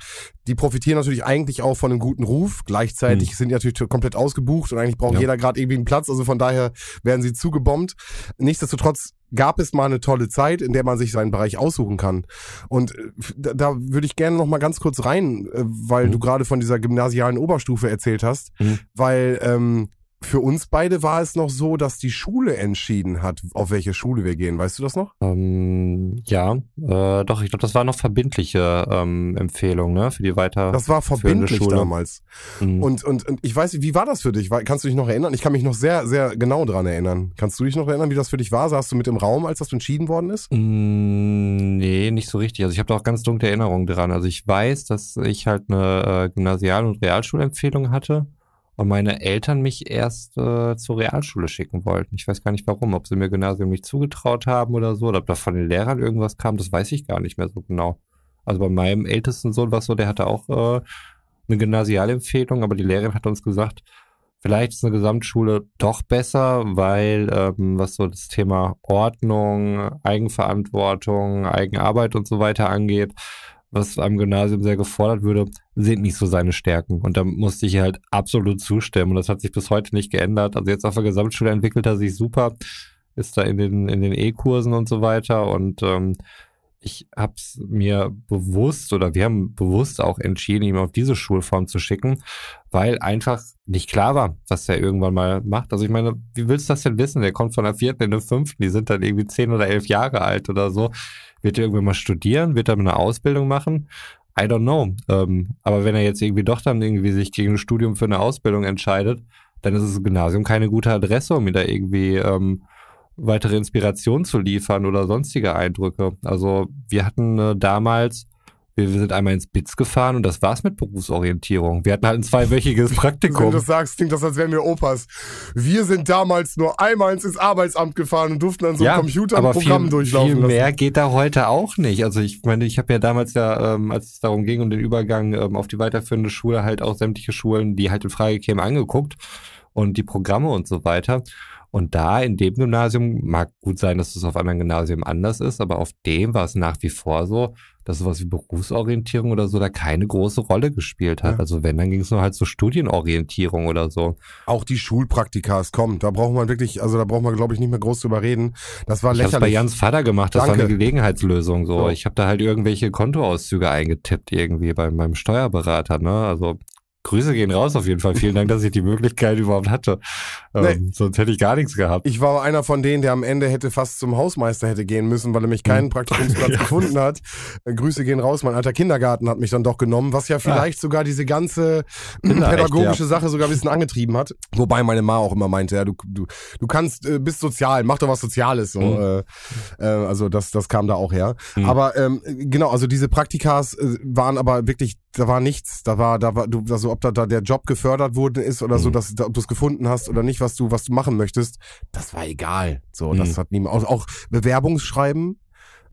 die profitieren natürlich eigentlich auch von einem guten Ruf. Gleichzeitig mhm. sind natürlich komplett ausgebucht und eigentlich braucht ja. jeder gerade irgendwie einen Platz. Also von daher werden sie zugebombt. Nichtsdestotrotz gab es mal eine tolle Zeit, in der man sich seinen Bereich aussuchen kann. Und äh, da, da würde ich gerne noch mal ganz kurz rein, äh, weil mhm. du gerade von dieser gymnasialen Oberstufe erzählt hast, mhm. weil ähm, für uns beide war es noch so, dass die Schule entschieden hat, auf welche Schule wir gehen. Weißt du das noch? Ähm, ja, äh, doch, ich glaube, das war noch verbindliche ähm, Empfehlung, ne, für die weiter. Das war verbindlich Schule. damals. Mhm. Und, und, und ich weiß, wie war das für dich? Kannst du dich noch erinnern? Ich kann mich noch sehr, sehr genau dran erinnern. Kannst du dich noch erinnern, wie das für dich war? Saßt du mit im Raum, als das entschieden worden ist? Mm, nee, nicht so richtig. Also ich habe da auch ganz dunkle Erinnerungen dran. Also ich weiß, dass ich halt eine äh, Gymnasial- und Realschulempfehlung hatte und meine Eltern mich erst äh, zur Realschule schicken wollten. Ich weiß gar nicht warum, ob sie mir Gymnasium nicht zugetraut haben oder so, oder ob da von den Lehrern irgendwas kam, das weiß ich gar nicht mehr so genau. Also bei meinem ältesten Sohn war es so, der hatte auch äh, eine Gymnasialempfehlung, aber die Lehrerin hat uns gesagt, vielleicht ist eine Gesamtschule doch besser, weil ähm, was so das Thema Ordnung, Eigenverantwortung, Eigenarbeit und so weiter angeht, was am Gymnasium sehr gefordert würde, sind nicht so seine Stärken. Und da musste ich halt absolut zustimmen. Und das hat sich bis heute nicht geändert. Also jetzt auf der Gesamtschule entwickelt er sich super, ist da in den in den E-Kursen und so weiter. Und ähm, ich habe es mir bewusst oder wir haben bewusst auch entschieden, ihn auf diese Schulform zu schicken, weil einfach nicht klar war, was er irgendwann mal macht. Also ich meine, wie willst du das denn wissen? Der kommt von der vierten in der fünften, die sind dann irgendwie zehn oder elf Jahre alt oder so. Wird er irgendwann mal studieren? Wird er eine Ausbildung machen? I don't know. Ähm, aber wenn er jetzt irgendwie doch dann irgendwie sich gegen ein Studium für eine Ausbildung entscheidet, dann ist das Gymnasium keine gute Adresse, um ihn da irgendwie ähm, weitere Inspiration zu liefern oder sonstige Eindrücke. Also wir hatten äh, damals wir, wir sind einmal ins BITS gefahren und das war's mit Berufsorientierung. Wir hatten halt ein zweiwöchiges Praktikum. Wenn du das sagst, klingt das, als wären wir Opas. Wir sind damals nur einmal ins Arbeitsamt gefahren und durften dann so ja, ein Computer aber Programm viel, durchlaufen viel mehr geht da heute auch nicht. Also ich meine, ich habe ja damals ja, ähm, als es darum ging, um den Übergang ähm, auf die weiterführende Schule, halt auch sämtliche Schulen, die halt in Frage kämen, angeguckt und die Programme und so weiter. Und da in dem Gymnasium mag gut sein, dass es auf anderen Gymnasien anders ist, aber auf dem war es nach wie vor so, dass sowas wie Berufsorientierung oder so da keine große Rolle gespielt hat. Ja. Also wenn, dann ging es nur halt so Studienorientierung oder so. Auch die Schulpraktikas, komm, da braucht man wirklich, also da braucht man, glaube ich, nicht mehr groß drüber reden. Das war ich lächerlich. Ich bei Jans Vater gemacht, das Danke. war eine Gelegenheitslösung so. Ja. Ich habe da halt irgendwelche Kontoauszüge eingetippt irgendwie bei meinem Steuerberater, ne? Also Grüße gehen raus auf jeden Fall. Vielen Dank, dass ich die Möglichkeit überhaupt hatte. Ähm, nee. Sonst hätte ich gar nichts gehabt. Ich war einer von denen, der am Ende hätte fast zum Hausmeister hätte gehen müssen, weil er mich keinen hm. Praktikumsplatz ja. gefunden hat. Äh, Grüße gehen raus. Mein alter Kindergarten hat mich dann doch genommen, was ja ah. vielleicht ah. sogar diese ganze pädagogische ja. Sache sogar ein bisschen angetrieben hat. Wobei meine Ma auch immer meinte, ja, du, du, du kannst, äh, bist sozial, mach doch was Soziales. So. Mhm. Äh, äh, also das, das kam da auch her. Mhm. Aber ähm, genau, also diese Praktikas äh, waren aber wirklich, da war nichts. Da war, da war, du, also ob da, da der Job gefördert wurde ist oder mhm. so, dass ob du es gefunden hast oder nicht, was du was du machen möchtest, das war egal. So, mhm. das hat niemand auch, auch Bewerbungsschreiben.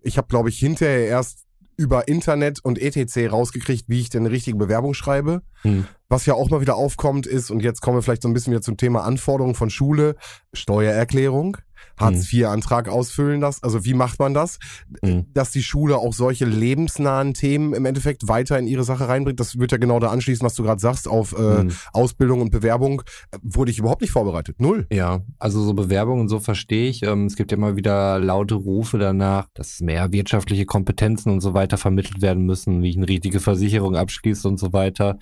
Ich habe glaube ich hinterher erst über Internet und ETC rausgekriegt, wie ich denn eine richtige Bewerbung schreibe. Mhm. Was ja auch mal wieder aufkommt ist, und jetzt kommen wir vielleicht so ein bisschen wieder zum Thema Anforderungen von Schule, Steuererklärung. Hartz-IV-Antrag ausfüllen das. Also wie macht man das? Mhm. Dass die Schule auch solche lebensnahen Themen im Endeffekt weiter in ihre Sache reinbringt. Das wird ja genau da anschließen, was du gerade sagst, auf äh, mhm. Ausbildung und Bewerbung. Wurde ich überhaupt nicht vorbereitet. Null. Ja, also so Bewerbungen, so verstehe ich. Ähm, es gibt ja immer wieder laute Rufe danach, dass mehr wirtschaftliche Kompetenzen und so weiter vermittelt werden müssen, wie ich eine richtige Versicherung abschließe und so weiter.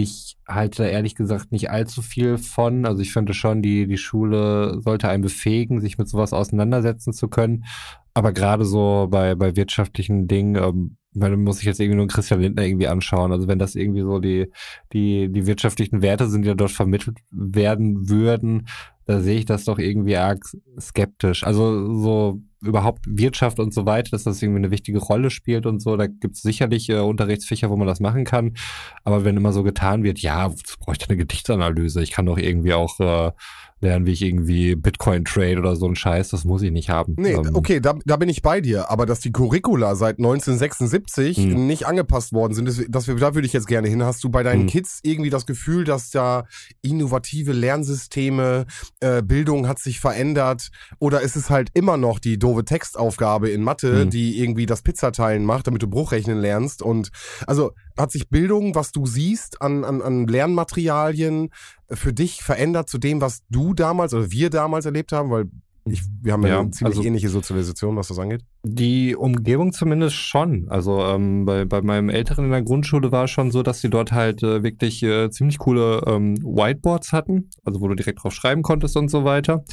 Ich halte da ehrlich gesagt nicht allzu viel von. Also ich finde schon, die, die Schule sollte einen befähigen, sich mit sowas auseinandersetzen zu können. Aber gerade so bei, bei wirtschaftlichen Dingen, ähm, man muss sich jetzt irgendwie nur Christian Lindner irgendwie anschauen. Also wenn das irgendwie so die, die, die wirtschaftlichen Werte sind, die da dort vermittelt werden würden, da sehe ich das doch irgendwie arg skeptisch. Also so überhaupt Wirtschaft und so weiter, dass das irgendwie eine wichtige Rolle spielt und so. Da gibt es sicherlich äh, Unterrichtsfächer, wo man das machen kann. Aber wenn immer so getan wird, ja, es bräuchte eine Gedichtsanalyse. Ich kann doch irgendwie auch äh, lernen, wie ich irgendwie Bitcoin trade oder so ein Scheiß, das muss ich nicht haben. Nee, Ähm, okay, da, da bin ich bei dir. Aber dass die Curricula seit 1976 Hm. nicht angepasst worden sind, das, das, da würde ich jetzt gerne hin. Hast du bei deinen Hm. Kids irgendwie das Gefühl, dass da innovative Lernsysteme, äh, Bildung hat sich verändert? Oder ist es halt immer noch die doofe Textaufgabe in Mathe, Hm. die irgendwie das Pizzateilen macht, damit du Bruchrechnen lernst? Und also hat sich Bildung, was du siehst an, an, an Lernmaterialien, für dich verändert zu dem, was du damals oder wir damals erlebt haben? Weil ich, wir haben ja, Ja, eine ziemlich also- ähnliche Sozialisation, was das angeht. Die Umgebung zumindest schon. Also ähm, bei, bei meinem Älteren in der Grundschule war es schon so, dass sie dort halt äh, wirklich äh, ziemlich coole ähm, Whiteboards hatten, also wo du direkt drauf schreiben konntest und so weiter,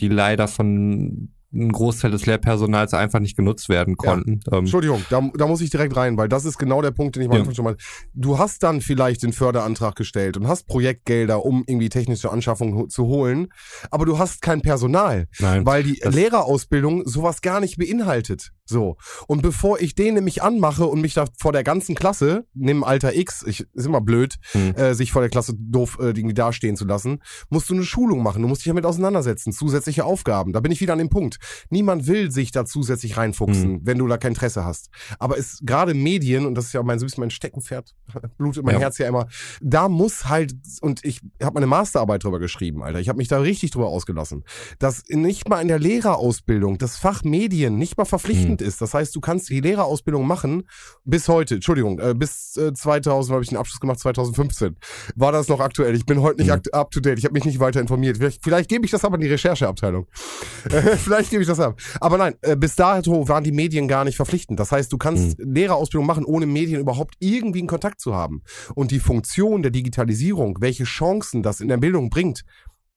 die leider von einem Großteil des Lehrpersonals einfach nicht genutzt werden konnten. Ähm, Entschuldigung, da, da muss ich direkt rein, weil das ist genau der Punkt, den ich am Ja. Anfang schon mal. Du hast dann vielleicht den Förderantrag gestellt und hast Projektgelder, um irgendwie technische Anschaffungen zu holen, aber du hast kein Personal, nein. weil die Lehrerausbildung sowas gar nicht beinhaltet. So. Und bevor ich den nämlich anmache und mich da vor der ganzen Klasse, nimm Alter X, ich, ist immer blöd, Hm. äh, sich vor der Klasse doof äh, irgendwie dastehen zu lassen, musst du eine Schulung machen. Du musst dich damit auseinandersetzen. Zusätzliche Aufgaben. Da bin ich wieder an dem Punkt. Niemand will sich da zusätzlich reinfuchsen, Hm. wenn du da kein Interesse hast. Aber es gerade Medien, und das ist ja mein, bisschen mein Steckenpferd, blutet mein Ja. Herz ja immer, da muss halt, und ich habe meine Masterarbeit drüber geschrieben, Alter. Ich habe mich da richtig drüber ausgelassen. Dass nicht mal in der Lehrerausbildung das Fach Medien nicht mal verpflichtend ist. Das heißt, du kannst die Lehrerausbildung machen bis heute, Entschuldigung, äh, bis äh, 2000 habe ich den Abschluss gemacht, 2015. War das noch aktuell? Ich bin heute nicht Mhm. up to date. Ich habe mich nicht weiter informiert. Vielleicht, vielleicht gebe ich das aber in die Rechercheabteilung. Äh, vielleicht gebe ich das ab. Aber nein, äh, bis dato waren die Medien gar nicht verpflichtend. Das heißt, du kannst Lehrerausbildung machen, ohne Medien überhaupt irgendwie einen Kontakt zu haben. Und die Funktion der Digitalisierung, welche Chancen das in der Bildung bringt,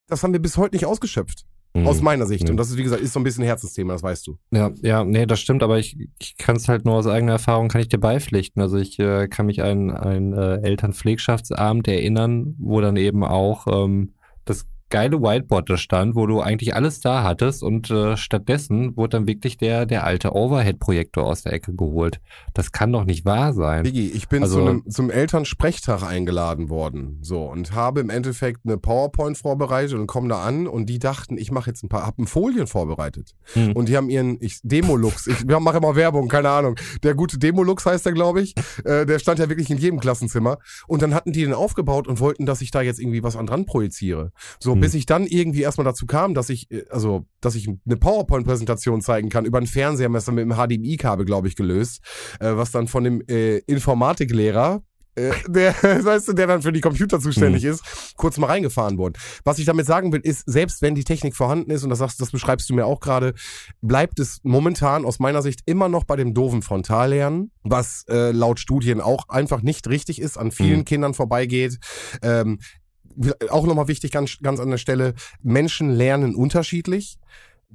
das haben wir bis heute nicht ausgeschöpft. Mhm. Aus meiner Sicht. Mhm. Und das ist, wie gesagt, ist so ein bisschen ein Herzensthema, das weißt du. Ja, ja, nee, das stimmt, aber ich, ich kann es halt nur aus eigener Erfahrung, kann ich dir beipflichten. Also ich äh, kann mich an einen äh, Elternpflegschaftsabend erinnern, wo dann eben auch ähm, das geile Whiteboard da stand, wo du eigentlich alles da hattest und äh, stattdessen wurde dann wirklich der, der alte Overhead-Projektor aus der Ecke geholt. Das kann doch nicht wahr sein. Biggie, ich bin Also- zu einem, zum Elternsprechtag eingeladen worden. So, und habe im Endeffekt eine PowerPoint vorbereitet und komme da an und die dachten, ich mache jetzt ein paar, hab ein Folien vorbereitet. Hm. Und die haben ihren ich, Demolux, ich mache immer Werbung, keine Ahnung. Der gute Demolux heißt der, glaube ich. Äh, der stand ja wirklich in jedem Klassenzimmer. Und dann hatten die den aufgebaut und wollten, dass ich da jetzt irgendwie was an dran projiziere. So, Hm. bis ich dann irgendwie erstmal dazu kam, dass ich, äh, also, dass ich eine PowerPoint-Präsentation zeigen kann über einen Fernseher, haben wir es dann mit dem HDMI-Kabel, glaube ich, gelöst, äh, was dann von dem äh, Informatiklehrer äh, der, weißt du, der dann für die Computer zuständig ist, kurz mal reingefahren worden. Was ich damit sagen will, ist, selbst wenn die Technik vorhanden ist, und das sagst, das beschreibst du mir auch gerade, bleibt es momentan aus meiner Sicht immer noch bei dem doofen Frontallernen, was äh, laut Studien auch einfach nicht richtig ist, an vielen Mhm. Kindern vorbeigeht. Ähm, auch nochmal wichtig, ganz, ganz an der Stelle, Menschen lernen unterschiedlich.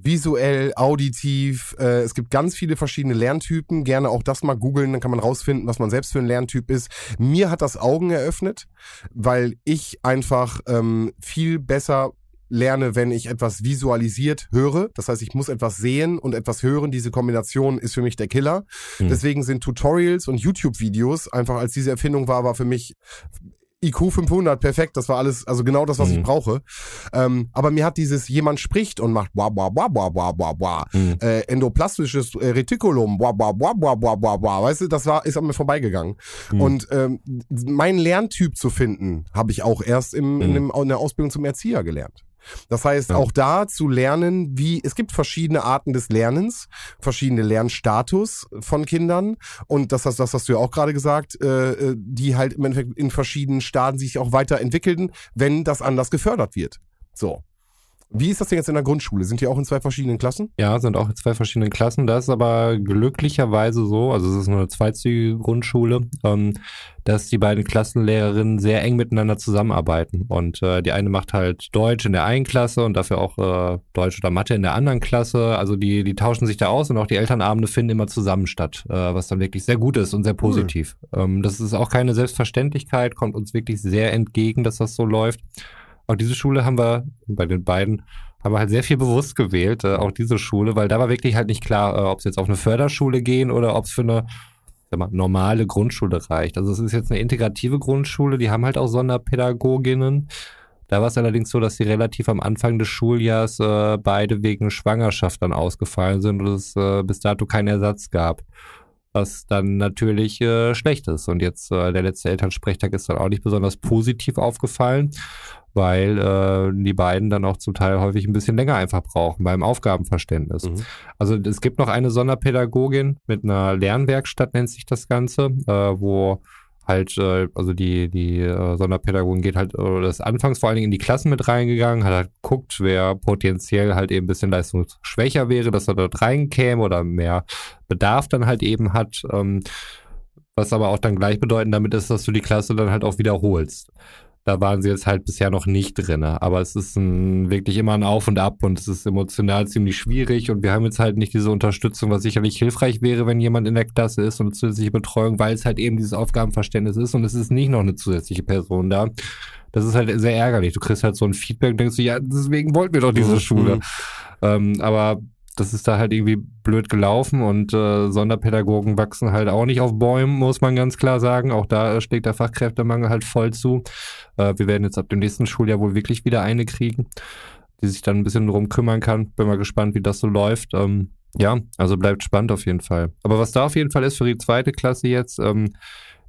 Visuell, auditiv, äh, es gibt ganz viele verschiedene Lerntypen. Gerne auch das mal googeln, dann kann man rausfinden, was man selbst für ein Lerntyp ist. Mir hat das Augen eröffnet, weil ich einfach ähm, viel besser lerne, wenn ich etwas visualisiert höre. Das heißt, ich muss etwas sehen und etwas hören. Diese Kombination ist für mich der Killer. Hm. Deswegen sind Tutorials und YouTube-Videos einfach als diese Erfindung war, war für mich IQ 500 perfekt. Das war alles, also genau das, was ich Mhm. brauche. Ähm, aber mir hat dieses jemand spricht und macht bwa bwa bwa bwa bwa bwa bwa Hm. äh, endoplastisches äh, Retikulum, bwa, bwa, bwa, bwa, bwa, bwa, bwa. weißt du, das war, ist an mir vorbeigegangen. Mhm. Und ähm, meinen Lerntyp zu finden, habe ich auch erst im, in, Mhm. dem, in der Ausbildung zum Erzieher gelernt. Das heißt, Ja. auch da zu lernen, wie, es gibt verschiedene Arten des Lernens, verschiedene Lernstatus von Kindern. Und das, das, das hast du ja auch gerade gesagt, äh, äh, die halt im Endeffekt in verschiedenen Staaten sich auch weiterentwickeln, wenn das anders gefördert wird. So. Wie ist das denn jetzt in der Grundschule? Sind die auch in zwei verschiedenen Klassen? Ja, sind auch in zwei verschiedenen Klassen. Das ist aber glücklicherweise so, also es ist nur eine zweizügige Grundschule, ähm, dass die beiden Klassenlehrerinnen sehr eng miteinander zusammenarbeiten. Und äh, die eine macht halt Deutsch in der einen Klasse und dafür auch äh, Deutsch oder Mathe in der anderen Klasse. Also die, die tauschen sich da aus und auch die Elternabende finden immer zusammen statt, äh, was dann wirklich sehr gut ist und sehr positiv. Ähm, das ist auch keine Selbstverständlichkeit, kommt uns wirklich sehr entgegen, dass das so läuft. Auch diese Schule haben wir bei den beiden haben wir halt sehr viel bewusst gewählt, äh, auch diese Schule, weil da war wirklich halt nicht klar, äh, ob es jetzt auf eine Förderschule gehen oder ob es für eine mal, normale Grundschule reicht. Also es ist jetzt eine integrative Grundschule, die haben halt auch Sonderpädagoginnen. Da war es allerdings so, dass sie relativ am Anfang des Schuljahrs äh, beide wegen Schwangerschaft dann ausgefallen sind und es äh, bis dato keinen Ersatz gab. Was dann natürlich äh, schlecht ist. Und jetzt äh, der letzte Elternsprechtag ist dann auch nicht besonders positiv aufgefallen weil äh, die beiden dann auch zum Teil häufig ein bisschen länger einfach brauchen beim Aufgabenverständnis. Mhm. Also es gibt noch eine Sonderpädagogin mit einer Lernwerkstatt, nennt sich das Ganze, äh, wo halt, äh, also die, die äh, Sonderpädagogin geht halt, oder das anfangs vor allen Dingen in die Klassen mit reingegangen, hat halt geguckt, wer potenziell halt eben ein bisschen leistungsschwächer wäre, dass er dort reinkäme oder mehr Bedarf dann halt eben hat. Ähm, was aber auch dann gleichbedeutend damit ist, dass du die Klasse dann halt auch wiederholst. Da waren sie jetzt halt bisher noch nicht drin. Aber es ist ein, wirklich immer ein Auf und Ab und es ist emotional ziemlich schwierig und wir haben jetzt halt nicht diese Unterstützung, was sicherlich hilfreich wäre, wenn jemand in der Klasse ist und zusätzliche Betreuung, weil es halt eben dieses Aufgabenverständnis ist und es ist nicht noch eine zusätzliche Person da. Das ist halt sehr ärgerlich. Du kriegst halt so ein Feedback und denkst du, ja, deswegen wollten wir doch diese mhm. Schule. Ähm, aber das ist da halt irgendwie blöd gelaufen und äh, Sonderpädagogen wachsen halt auch nicht auf Bäumen, muss man ganz klar sagen. Auch da schlägt der Fachkräftemangel halt voll zu. Äh, wir werden jetzt ab dem nächsten Schuljahr wohl wirklich wieder eine kriegen, die sich dann ein bisschen drum kümmern kann. Bin mal gespannt, wie das so läuft. Ähm, ja, also bleibt spannend auf jeden Fall. Aber was da auf jeden Fall ist für die zweite Klasse jetzt, ähm,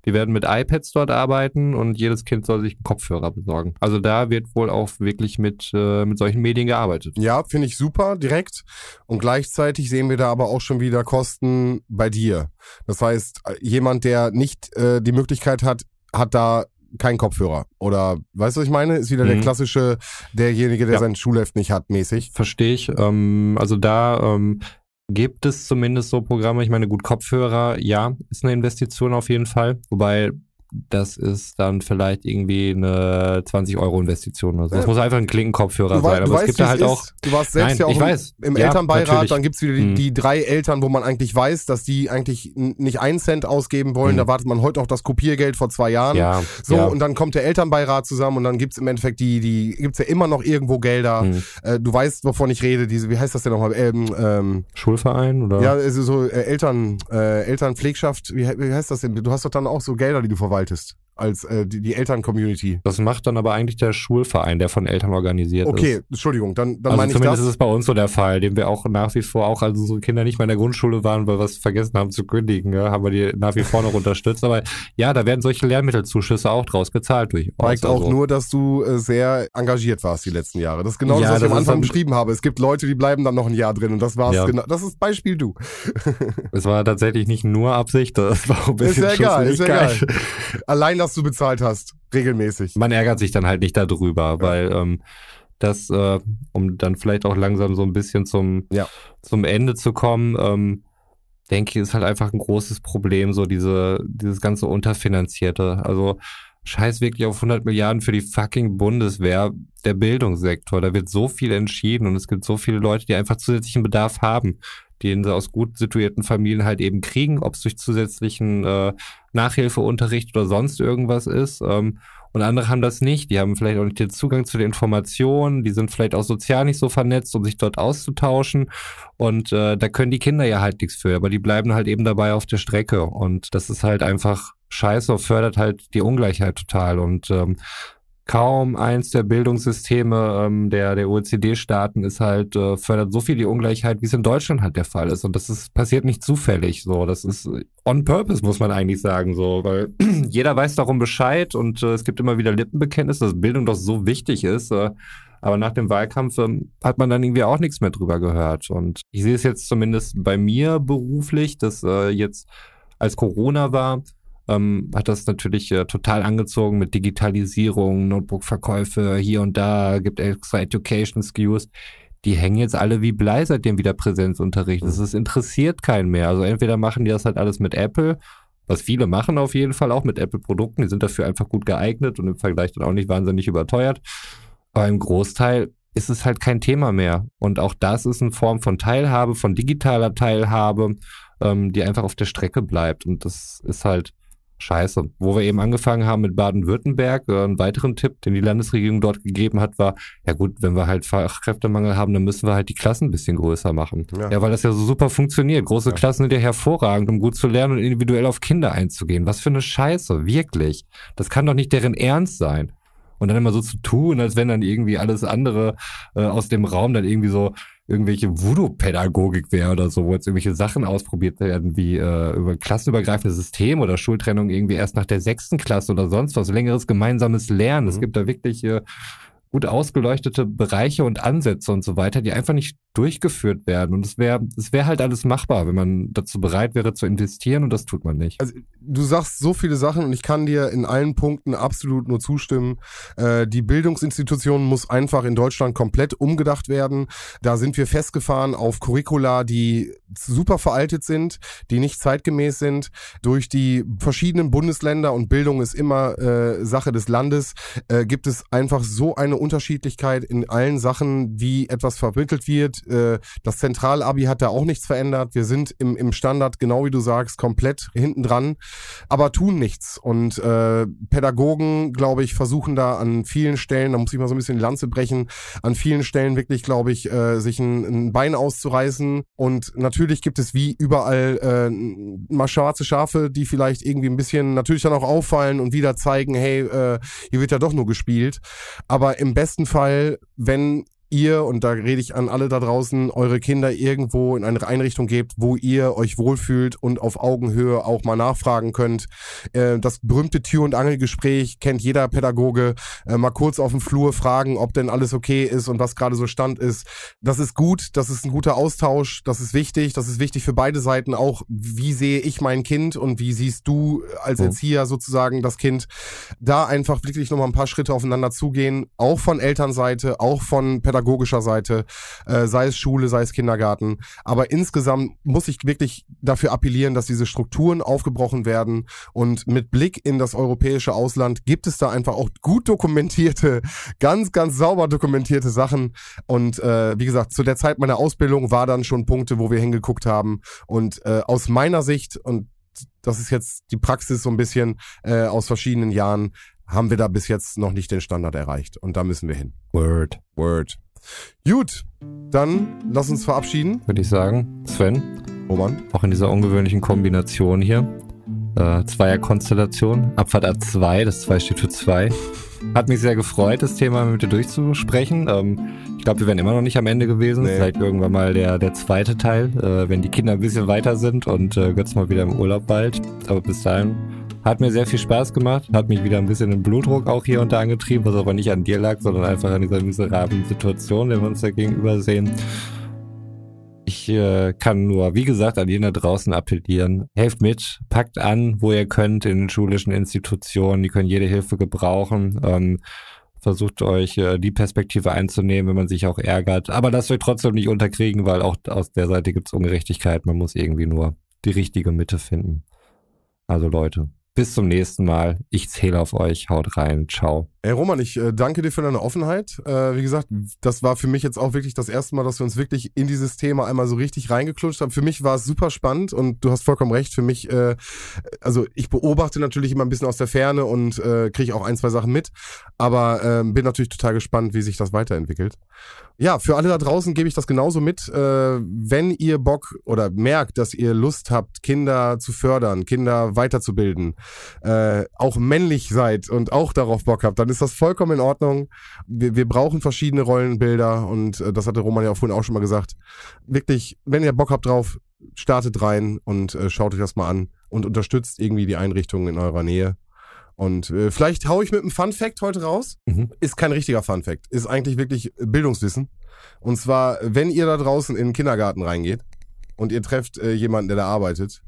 die werden mit iPads dort arbeiten und jedes Kind soll sich einen Kopfhörer besorgen. Also da wird wohl auch wirklich mit, äh, mit solchen Medien gearbeitet. Ja, finde ich super, direkt. Und gleichzeitig sehen wir da aber auch schon wieder Kosten bei dir. Das heißt, jemand, der nicht äh, die Möglichkeit hat, hat da keinen Kopfhörer. Oder weißt du, was ich meine? Ist wieder mhm. der klassische, derjenige, der ja. sein Schulheft nicht hat, mäßig. Verstehe ich. Ähm, also da ähm, gibt es zumindest so Programme. Ich meine, gut, Kopfhörer, ja, ist eine Investition auf jeden Fall. Wobei das ist dann vielleicht irgendwie eine 20 Euro Investition oder so. Das ja. muss einfach ein Klinkenkopfhörer sein. Aber weißt, es gibt da halt auch. Du warst selbst Nein, ja auch im, weiß. im ja, Elternbeirat, natürlich. dann gibt's wieder die, hm. die, drei Eltern, wo man eigentlich weiß, dass die eigentlich nicht einen Cent ausgeben wollen. Hm. Da wartet man heute auch das Kopiergeld vor zwei Jahren. Ja, so, ja. und dann kommt der Elternbeirat zusammen und dann gibt's im Endeffekt die, die gibt's ja immer noch irgendwo Gelder. Hm. Äh, du weißt, wovon ich rede, diese, wie heißt das denn nochmal? Ähm, ähm, Schulverein oder? Ja, also so äh, Eltern, äh, Elternpflegschaft, wie, wie heißt das denn? Du hast doch dann auch so Gelder, die du verwaltest als äh, die, die Eltern-Community. Das macht dann aber eigentlich der Schulverein, der von Eltern organisiert okay, ist. Okay, Entschuldigung, dann, dann also meine ich zumindest das. ist es bei uns so der Fall, den wir auch nach wie vor, auch als unsere Kinder nicht mehr in der Grundschule waren, weil wir es vergessen haben zu kündigen, ja, haben wir die nach wie vor noch unterstützt. Aber ja, da werden solche Lehrmittelzuschüsse auch draus gezahlt durch. Zeigt auch also. nur, dass du äh, sehr engagiert warst die letzten Jahre. Das ist genau ja, das, was ich am Anfang beschrieben habe. Es gibt Leute, die bleiben dann noch ein Jahr drin und das war's ja. genau. Das ist Beispiel du. es war tatsächlich nicht nur Absicht, das war auch ein bisschen Ist ja egal, ist ja egal. Allein, dass du bezahlt hast regelmäßig. Man ärgert sich dann halt nicht darüber, ja. weil ähm, das, äh, um dann vielleicht auch langsam so ein bisschen zum, ja. zum Ende zu kommen, ähm, denke ich, ist halt einfach ein großes Problem, so diese, dieses ganze Unterfinanzierte. Also scheiß wirklich auf 100 Milliarden für die fucking Bundeswehr, der Bildungssektor. Da wird so viel entschieden und es gibt so viele Leute, die einfach zusätzlichen Bedarf haben den sie aus gut situierten Familien halt eben kriegen, ob es durch zusätzlichen äh, Nachhilfeunterricht oder sonst irgendwas ist. Ähm, und andere haben das nicht. Die haben vielleicht auch nicht den Zugang zu den Informationen. Die sind vielleicht auch sozial nicht so vernetzt, um sich dort auszutauschen. Und äh, da können die Kinder ja halt nichts für. Aber die bleiben halt eben dabei auf der Strecke. Und das ist halt einfach scheiße fördert halt die Ungleichheit total. Und ähm, kaum eins der Bildungssysteme ähm, der, der OECD-Staaten ist halt, äh, fördert so viel die Ungleichheit, wie es in Deutschland halt der Fall ist. Und das ist, passiert nicht zufällig. So, das ist on purpose, muss man eigentlich sagen, so, weil jeder weiß darum Bescheid und äh, es gibt immer wieder Lippenbekenntnisse, dass Bildung doch so wichtig ist. Äh, aber nach dem Wahlkampf ähm, hat man dann irgendwie auch nichts mehr drüber gehört. Und ich sehe es jetzt zumindest bei mir beruflich, dass äh, jetzt als Corona war, ähm, hat das natürlich äh, total angezogen mit Digitalisierung, Notebook-Verkäufe hier und da, gibt extra Education-Skews. Die hängen jetzt alle wie Blei, seitdem wieder Präsenzunterricht ist. Es interessiert keinen mehr. Also entweder machen die das halt alles mit Apple, was viele machen auf jeden Fall, auch mit Apple-Produkten. Die sind dafür einfach gut geeignet und im Vergleich dann auch nicht wahnsinnig überteuert. Aber im Großteil ist es halt kein Thema mehr. Und auch das ist eine Form von Teilhabe, von digitaler Teilhabe, ähm, die einfach auf der Strecke bleibt. Und das ist halt scheiße. Wo wir eben angefangen haben mit Baden-Württemberg, äh, einen weiteren Tipp, den die Landesregierung dort gegeben hat, war, ja gut, wenn wir halt Fachkräftemangel haben, dann müssen wir halt die Klassen ein bisschen größer machen. Ja, ja weil das ja so super funktioniert. Große ja. Klassen sind ja hervorragend, um gut zu lernen und individuell auf Kinder einzugehen. Was für eine Scheiße, wirklich. Das kann doch nicht deren Ernst sein und dann immer so zu tun, als wenn dann irgendwie alles andere äh, aus dem Raum dann irgendwie so irgendwelche Voodoo-Pädagogik wäre oder so, wo jetzt irgendwelche Sachen ausprobiert werden, wie äh, über klassenübergreifende System oder Schultrennung irgendwie erst nach der sechsten Klasse oder sonst was, längeres gemeinsames Lernen. Mhm. Es gibt da wirklich äh, gut ausgeleuchtete Bereiche und Ansätze und so weiter, die einfach nicht durchgeführt werden. Und es wäre es wäre halt alles machbar, wenn man dazu bereit wäre zu investieren und das tut man nicht. Also du sagst so viele Sachen und ich kann dir in allen Punkten absolut nur zustimmen. Äh, die Bildungsinstitution muss einfach in Deutschland komplett umgedacht werden. Da sind wir festgefahren auf Curricula, die super veraltet sind, die nicht zeitgemäß sind. Durch die verschiedenen Bundesländer und Bildung ist immer äh, Sache des Landes, äh, gibt es einfach so eine Unterschiedlichkeit in allen Sachen, wie etwas vermittelt wird. Äh, das Zentralabi hat da auch nichts verändert. Wir sind im, im Standard, genau wie du sagst, komplett hinten dran, aber tun nichts. Und äh, Pädagogen, glaube ich, versuchen da an vielen Stellen, da muss ich mal so ein bisschen die Lanze brechen, an vielen Stellen wirklich, glaube ich, äh, sich ein, ein Bein auszureißen. Und natürlich gibt es wie überall äh, mal schwarze Schafe, die vielleicht irgendwie ein bisschen natürlich dann auch auffallen und wieder zeigen, hey, äh, hier wird ja doch nur gespielt. Aber im besten Fall, wenn ihr, und da rede ich an alle da draußen, eure Kinder irgendwo in eine Einrichtung gebt, wo ihr euch wohlfühlt und auf Augenhöhe auch mal nachfragen könnt. Äh, das berühmte Tür- und Angelgespräch kennt jeder Pädagoge. Äh, mal kurz auf dem Flur fragen, ob denn alles okay ist und was gerade so Stand ist. Das ist gut, das ist ein guter Austausch, das ist wichtig, das ist wichtig für beide Seiten auch. Wie sehe ich mein Kind und wie siehst du als Erzieher sozusagen das Kind? Da einfach wirklich nochmal ein paar Schritte aufeinander zugehen, auch von Elternseite, auch von Pädagogen pädagogischer Seite, äh, sei es Schule, sei es Kindergarten. Aber insgesamt muss ich wirklich dafür appellieren, dass diese Strukturen aufgebrochen werden. Und mit Blick in das europäische Ausland gibt es da einfach auch gut dokumentierte, ganz, ganz sauber dokumentierte Sachen. Und äh, wie gesagt, zu der Zeit meiner Ausbildung war dann schon Punkte, wo wir hingeguckt haben. Und äh, aus meiner Sicht, und das ist jetzt die Praxis so ein bisschen äh, aus verschiedenen Jahren, haben wir da bis jetzt noch nicht den Standard erreicht. Und da müssen wir hin. Word. Word. Gut, dann lass uns verabschieden. Würde ich sagen. Sven. Roman. Auch in dieser ungewöhnlichen Kombination hier. Äh, Zweier-Konstellation. Abfahrt A2, das 2 steht für 2. Hat mich sehr gefreut, das Thema mit dir durchzusprechen. Ähm, ich glaube, wir wären immer noch nicht am Ende gewesen. Nee. Vielleicht irgendwann mal der, der zweite Teil, äh, wenn die Kinder ein bisschen weiter sind und äh, Götz mal wieder im Urlaub bald. Aber bis dahin hat mir sehr viel Spaß gemacht, hat mich wieder ein bisschen den Blutdruck auch hier unter angetrieben, was aber nicht an dir lag, sondern einfach an dieser miserablen Situation, der wir uns da gegenüber sehen. Ich äh, kann nur, wie gesagt, an jeden da draußen appellieren. Helft mit, packt an, wo ihr könnt in den schulischen Institutionen. Die können jede Hilfe gebrauchen. Ähm, versucht euch äh, die Perspektive einzunehmen, wenn man sich auch ärgert. Aber lasst euch trotzdem nicht unterkriegen, weil auch aus der Seite gibt es Ungerechtigkeit. Man muss irgendwie nur die richtige Mitte finden. Also Leute, bis zum nächsten Mal. Ich zähle auf euch. Haut rein. Ciao. Ey Roman, ich äh, danke dir für deine Offenheit. Äh, wie gesagt, das war für mich jetzt auch wirklich das erste Mal, dass wir uns wirklich in dieses Thema einmal so richtig reingeklutscht haben. Für mich war es super spannend und du hast vollkommen recht. Für mich, äh, also ich beobachte natürlich immer ein bisschen aus der Ferne und äh, kriege auch ein, zwei Sachen mit, aber äh, bin natürlich total gespannt, wie sich das weiterentwickelt. Ja, für alle da draußen gebe ich das genauso mit. Äh, wenn ihr Bock oder merkt, dass ihr Lust habt, Kinder zu fördern, Kinder weiterzubilden, äh, auch männlich seid und auch darauf Bock habt, dann ist das vollkommen in Ordnung. Wir, wir brauchen verschiedene Rollenbilder und äh, das hatte Roman ja auch vorhin auch schon mal gesagt. Wirklich, wenn ihr Bock habt drauf, startet rein und äh, schaut euch das mal an und unterstützt irgendwie die Einrichtungen in eurer Nähe. Und äh, vielleicht hau ich mit einem Fun Fact heute raus. Mhm. Ist kein richtiger Fun Fact. Ist eigentlich wirklich Bildungswissen. Und zwar, wenn ihr da draußen in den Kindergarten reingeht und ihr trefft äh, jemanden, der da arbeitet,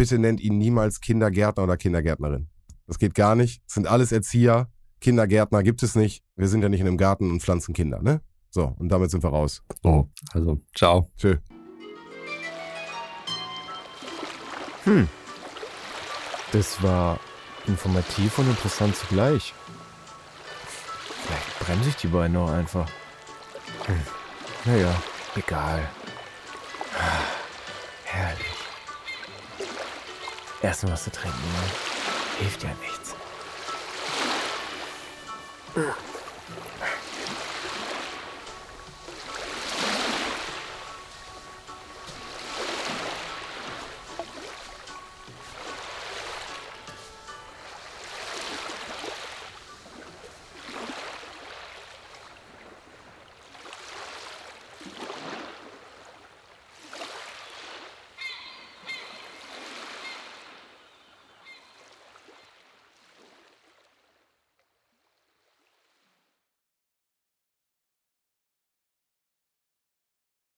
bitte nennt ihn niemals Kindergärtner oder Kindergärtnerin. Das geht gar nicht. Das sind alles Erzieher. Kindergärtner gibt es nicht. Wir sind ja nicht in einem Garten und pflanzen Kinder, ne? So, und damit sind wir raus. Oh, also, ciao. Tschö. Hm. Das war informativ und interessant zugleich. Vielleicht bremse ich die beiden noch einfach. Hm. Naja, egal. Herrlich. Erstmal was zu trinken, ne? hilft ja nichts.